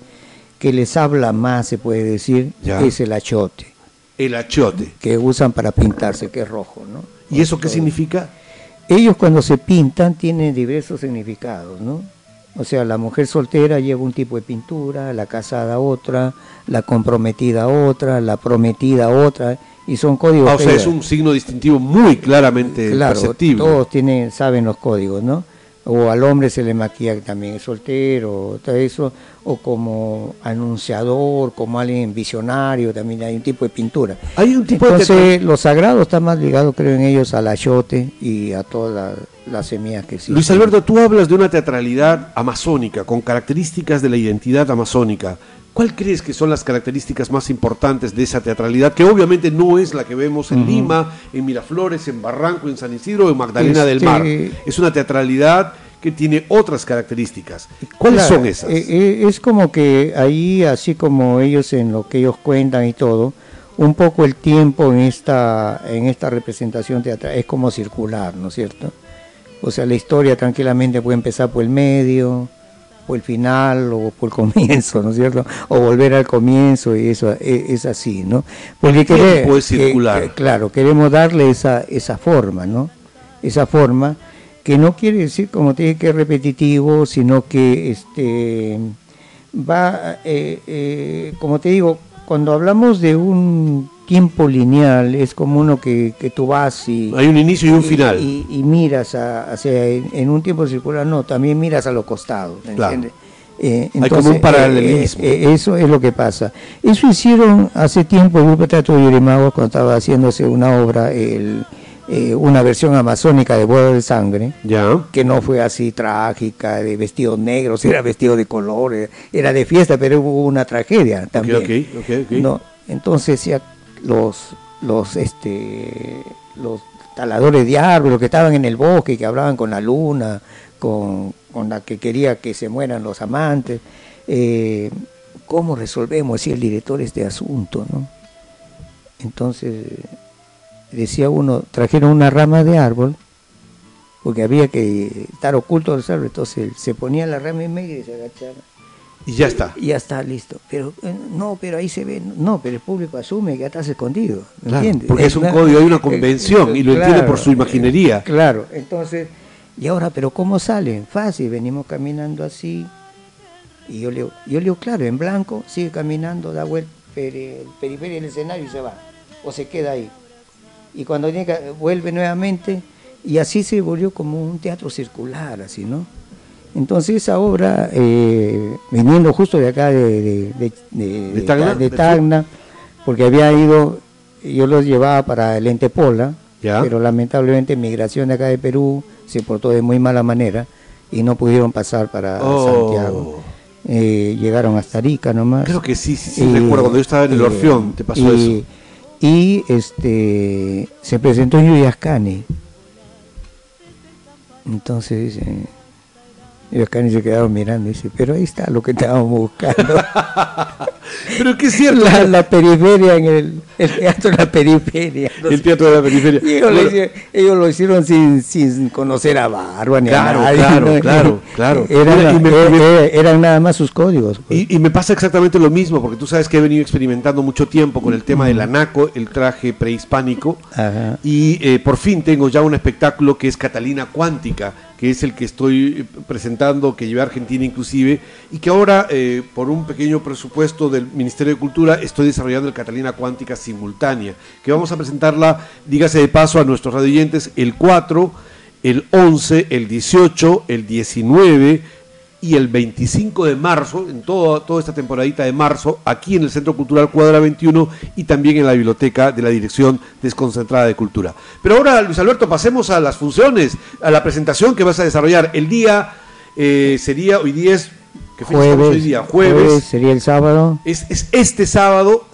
que les habla más, se puede decir, Ya. es el achote, El achiote. que usan para pintarse, que es rojo, ¿no? ¿Y eso qué significa? Ellos cuando se pintan tienen diversos significados, ¿no? O sea, la mujer soltera lleva un tipo de pintura, la casada otra, la comprometida otra, la prometida otra, y son códigos. Ah, o sea, es un signo distintivo muy claramente claro, perceptible. todos tienen, saben los códigos, ¿no? O al hombre se le maquilla que también es soltero, todo eso, o como anunciador, como alguien visionario, también hay un tipo de pintura. Hay un tipo de Entonces, lo sagrado está más ligado, creo, en ellos al ayote y a todas la- las semillas que existen. Luis Alberto, tú hablas de una teatralidad amazónica, con características de la identidad amazónica. ¿Cuál crees que son las características más importantes de esa teatralidad? Que obviamente no es la que vemos en Lima, en Miraflores, en Barranco, en San Isidro o en Magdalena del Este- Mar. Es una teatralidad que tiene otras características. ¿Cuáles Claro, son esas? eh, eh, es como que ahí, así como ellos en lo que ellos cuentan y todo, un poco el tiempo en esta, en esta representación teatral es como circular, ¿no es cierto? O sea, la historia tranquilamente puede empezar por el medio, por el final o por el comienzo, ¿no es cierto? O volver al comienzo y eso e- es, así, ¿no? Porque El tiempo quere- es circular. que- claro, queremos darle esa, esa forma, ¿no? Esa forma que no quiere decir como tiene que repetitivo, sino que este va, eh, eh, como te digo, cuando hablamos de un tiempo lineal, es como uno que, que tú vas y... Hay un inicio y un y- final. Y, y miras a- hacia en, en un tiempo circular, no, también miras a los costados. ¿me Claro. entiendes? Eh, Hay como un paralelismo. eh, eh, eso es lo que pasa. Eso hicieron hace tiempo el Grupo Teatro de Yurimagua cuando estaba haciéndose una obra, el, eh, una versión amazónica de Boda de Sangre ya. que no fue así trágica, de vestidos negros, era vestido de colores, era de fiesta, pero hubo una tragedia también. ok, ok, ok. No, entonces ya los los este los taladores de árboles, los que estaban en el bosque, que hablaban con la luna, con, con la que quería que se mueran los amantes, eh, ¿cómo resolvemos si el director este asunto, no? Entonces decía uno, trajeron una rama de árbol, porque había que estar oculto del árbol, entonces se ponía la rama en medio y se agachaba. Y ya está. Y ya está listo. Pero eh, no, pero ahí se ve, no, pero el público asume que ya estás escondido. ¿me Claro, entiendes? porque es un una- código, hay una eh, convención, y lo entiende por su imaginería. eh, Claro, entonces, y ahora, pero ¿cómo salen? Fácil, venimos caminando así. Y yo le digo, yo le digo, claro, en blanco, sigue caminando, da vuelta, el periferia del escenario y se va. O se queda ahí. Y cuando que- vuelve nuevamente, y así se volvió como un teatro circular, así, ¿no? Entonces esa obra, eh, viniendo justo de acá de, de, de- de- ¿De Tacna? porque había ido, yo los llevaba para el Entepola, Ya. pero lamentablemente migración de acá de Perú se portó de muy mala manera y no pudieron pasar para Oh. Santiago. Eh, llegaron hasta Arica nomás. Creo que sí, sí, sí, recuerdo cuando yo estaba en el eh, Orfeón, te pasó eso. Y este se presentó en Yuyascani. Entonces dice, Yuyascani se quedaron mirando y dice, pero ahí está lo que estábamos buscando. Pero es cierto, la, la periferia en el, el teatro en la periferia. el teatro de la periferia. Y ellos, lo Bueno, hicieron, ellos lo hicieron sin, sin conocer a Barba ni Claro, a nadie. claro, ¿no? claro, claro. Eran, Mira, y me- era- y me- era- eran nada más sus códigos. pues. Y, y me pasa exactamente lo mismo, porque tú sabes que he venido experimentando mucho tiempo con el tema del anaco, el traje prehispánico, Ajá. y eh, por fin tengo ya un espectáculo que es Catalina Cuántica, que es el que estoy eh, que llevé Argentina inclusive, y que ahora, eh, por un pequeño presupuesto del Ministerio de Cultura, estoy desarrollando el Catalina Cuántica simultánea, que vamos a presentarla, dígase de paso, a nuestros radioyentes el 4, el 11, el 18, el 19 y el 25 de marzo, en toda, toda esta temporadita de marzo, aquí en el Centro Cultural Cuadra 21 y también en la biblioteca de la Dirección Desconcentrada de Cultura. Pero ahora, Luis Alberto, pasemos a las funciones, a la presentación que vas a desarrollar. El día eh, sería, hoy día es, ¿qué Jueves, hoy día? Jueves. sería el sábado. Es, es este sábado.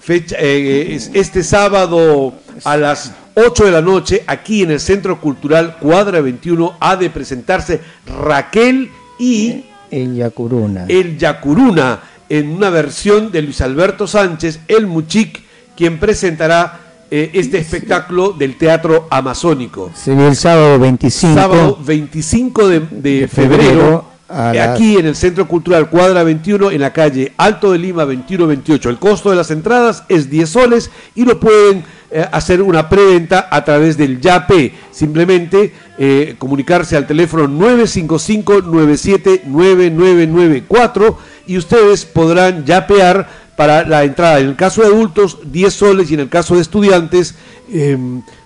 Fecha, eh, es este sábado a las 8 de la noche, aquí en el Centro Cultural Cuadra 21, ha de presentarse Raquel y El Yacuruna. el Yacuruna en una versión de Luis Alberto Sánchez, el Muchic, quien presentará eh, este espectáculo del teatro amazónico. Sería el sábado 25. Sábado 25 de, de de febrero, eh, aquí en el Centro Cultural Cuadra 21, en la calle Alto de Lima 2128. El costo de las entradas es 10 soles y lo pueden eh, hacer una preventa a través del YAPE. Simplemente eh, comunicarse al teléfono 955-979994 y ustedes podrán yapear para la entrada. En el caso de adultos, 10 soles y en el caso de estudiantes,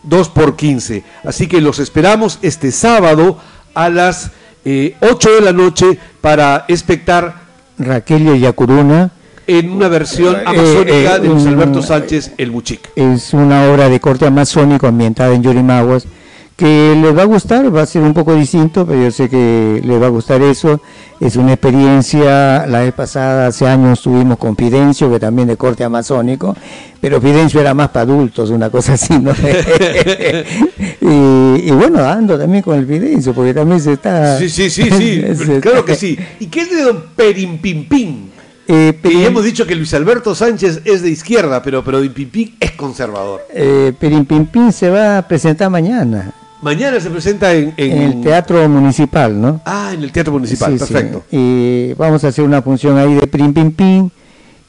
2 por 15. Así que los esperamos este sábado a las 8 de la noche para espectar Raquel y Yacuruna en una versión Eh, amazónica eh, de Luis Alberto Sánchez, el Muchic. es una obra de corte amazónico ambientada en Yurimaguas que les va a gustar, va a ser un poco distinto, pero yo sé que les va a gustar eso. Es una experiencia, la vez pasada, hace años estuvimos con Fidencio, que también de corte amazónico, pero Fidencio era más para adultos, una cosa así, ¿no? y, y bueno, ando también con el Fidencio, porque también se está... Sí, sí, sí, sí, claro que sí. ¿Y qué es de don Perimpimpín? Eh, Y Perim- hemos dicho que Luis Alberto Sánchez es de izquierda, pero, pero Pimpín es conservador. eh, Perimpimpín se va a presentar mañana Mañana se presenta en, en- en el Teatro Municipal, ¿no? Ah, en el Teatro Municipal, Sí, sí. perfecto. Y vamos a hacer una función ahí de Prim Pim Pim,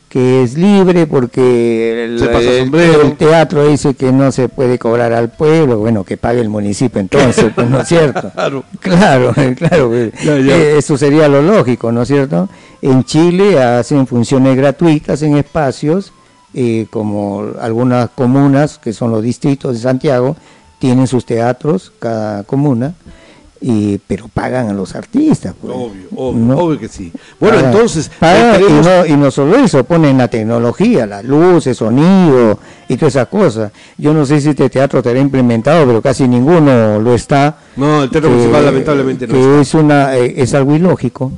que es libre porque el, Se pasa el- sombrero. el teatro dice que no se puede cobrar al pueblo, bueno, que pague el municipio entonces, pues, ¿no es cierto? Claro. Claro, claro, pues, eh, eso sería lo lógico, ¿no es cierto? En Chile hacen funciones gratuitas en espacios, eh, como algunas comunas, que son los distritos de Santiago, tienen sus teatros, cada comuna, y, pero pagan a los artistas. pues. Obvio, obvio, ¿no? obvio que sí. Bueno, Pagan- entonces, pagan eh, tenemos- y, no, y no solo eso, ponen la tecnología, las luces, sonido y todas esas cosas. Yo no sé si este teatro estará implementado, pero casi ninguno lo está. No, el Teatro que- Municipal lamentablemente no que está. es una eh, es algo ilógico,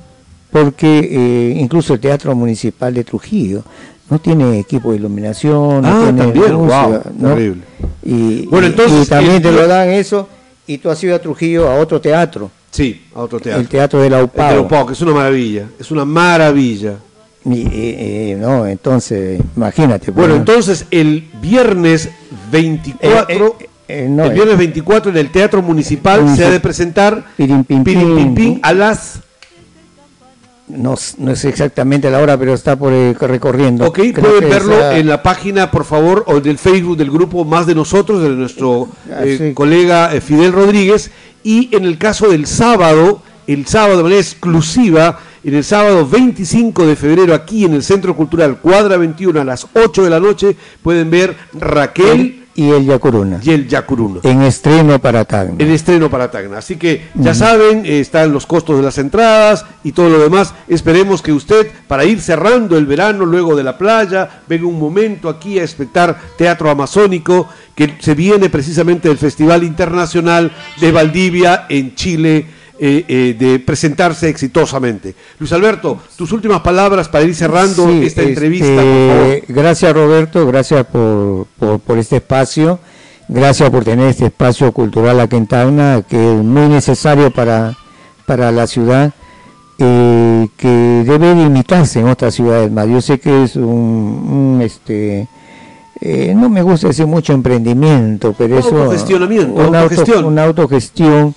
porque eh, incluso el Teatro Municipal de Trujillo no tiene equipo de iluminación, no Ah, tiene también, luz, wow, ¿no? terrible. Y, Bueno, entonces, y también el- te lo dan eso y tú has ido a Trujillo a otro teatro, Sí, a otro teatro. el Teatro de la El UPAO. Pau, que es una maravilla, es una maravilla. Y, y- y, no, entonces, imagínate. pues, Bueno, ¿no? entonces el viernes 24, Eh, eh, eh, no, el eh. viernes 24 en el Teatro Municipal Municip- se ha de presentar Pirim, Pim, pim, Pim, a las... no, no sé exactamente la hora, pero está por eh, recorriendo. Ok, Creo pueden verlo en la página, por favor, o en el Facebook del grupo Más de Nosotros, de nuestro Ah, eh, colega eh, Fidel Rodríguez. Y en el caso del sábado, el sábado de manera exclusiva, en el sábado 25 de febrero, aquí en el Centro Cultural Cuadra 21 a las 8 de la noche, pueden ver Raquel y el Yacuruna. y el Yacuruno. En estreno para Tacna. El estreno para Tacna. Así que ya saben, eh, están los costos de las entradas y todo lo demás. Esperemos que usted, para ir cerrando el verano luego de la playa, venga un momento aquí a espectar teatro amazónico que se viene precisamente del Festival Internacional de Valdivia en Chile. Eh, eh, de presentarse exitosamente. Luis Alberto, tus últimas palabras para ir cerrando Sí, esta este, entrevista, por favor. Gracias Roberto, gracias por, por, por este espacio, gracias por tener este espacio cultural aquí en Tacna, que es muy necesario para, para la ciudad, eh, que debe de imitarse en otras ciudades más. Yo sé que es un, un, este eh, no me gusta decir mucho emprendimiento, pero eso Autogestionamiento, una, auto- autogestión. una autogestión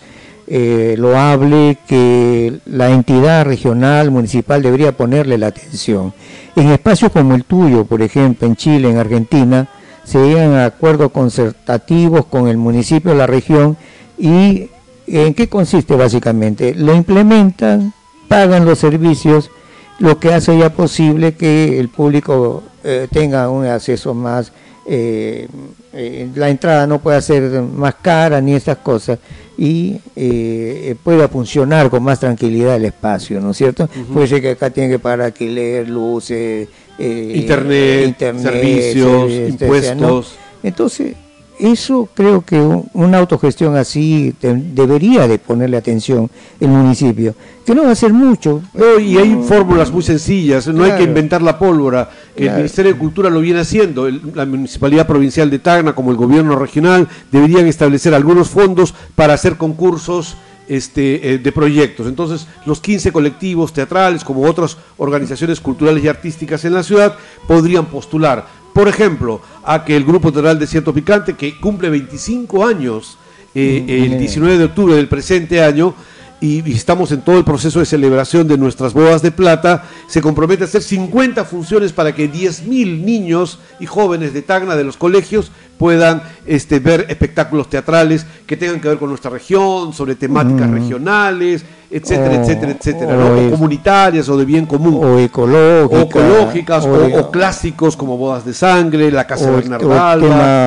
eh, loable que la entidad regional, municipal debería ponerle la atención. En espacios como el tuyo, por ejemplo, en Chile, en Argentina, se llegan a acuerdos concertativos con el municipio, la región, y ¿en qué consiste básicamente? Lo implementan, pagan los servicios, lo que hace ya posible que el público eh, tenga un acceso más, eh, eh, la entrada no pueda ser más cara ni estas cosas y eh, pueda funcionar con más tranquilidad el espacio, ¿no es cierto? Puede ser que acá tiene que pagar alquiler, luces, eh, Internet, servicios, impuestos. Entonces, eso creo que un- una autogestión así te- debería de ponerle atención el municipio, que no va a ser mucho. No, y hay fórmulas muy sencillas, no hay que inventar la pólvora, que el. Ministerio de Cultura lo viene haciendo, el- la Municipalidad Provincial de Tacna como el gobierno regional deberían establecer algunos fondos para hacer concursos este, eh, de proyectos. Entonces, los 15 colectivos teatrales, como otras organizaciones culturales y artísticas en la ciudad, podrían postular, por ejemplo, a que el Grupo Teatral Desierto Picante, que cumple 25 años eh, Mm, el bien. 19 de octubre del presente año, y, estamos en todo el proceso de celebración de nuestras bodas de plata, se compromete a hacer 50 funciones para que 10.000 niños y jóvenes de Tacna, de los colegios, puedan este, ver espectáculos teatrales que tengan que ver con nuestra región, sobre temáticas Mm. regionales, etcétera, O- etcétera, etcétera, o ¿no? o es- comunitarias o de bien común. o ecológica, O ecológicas, o, o- clásicos como Bodas de Sangre, La Casa de o Bernarda Alba, tema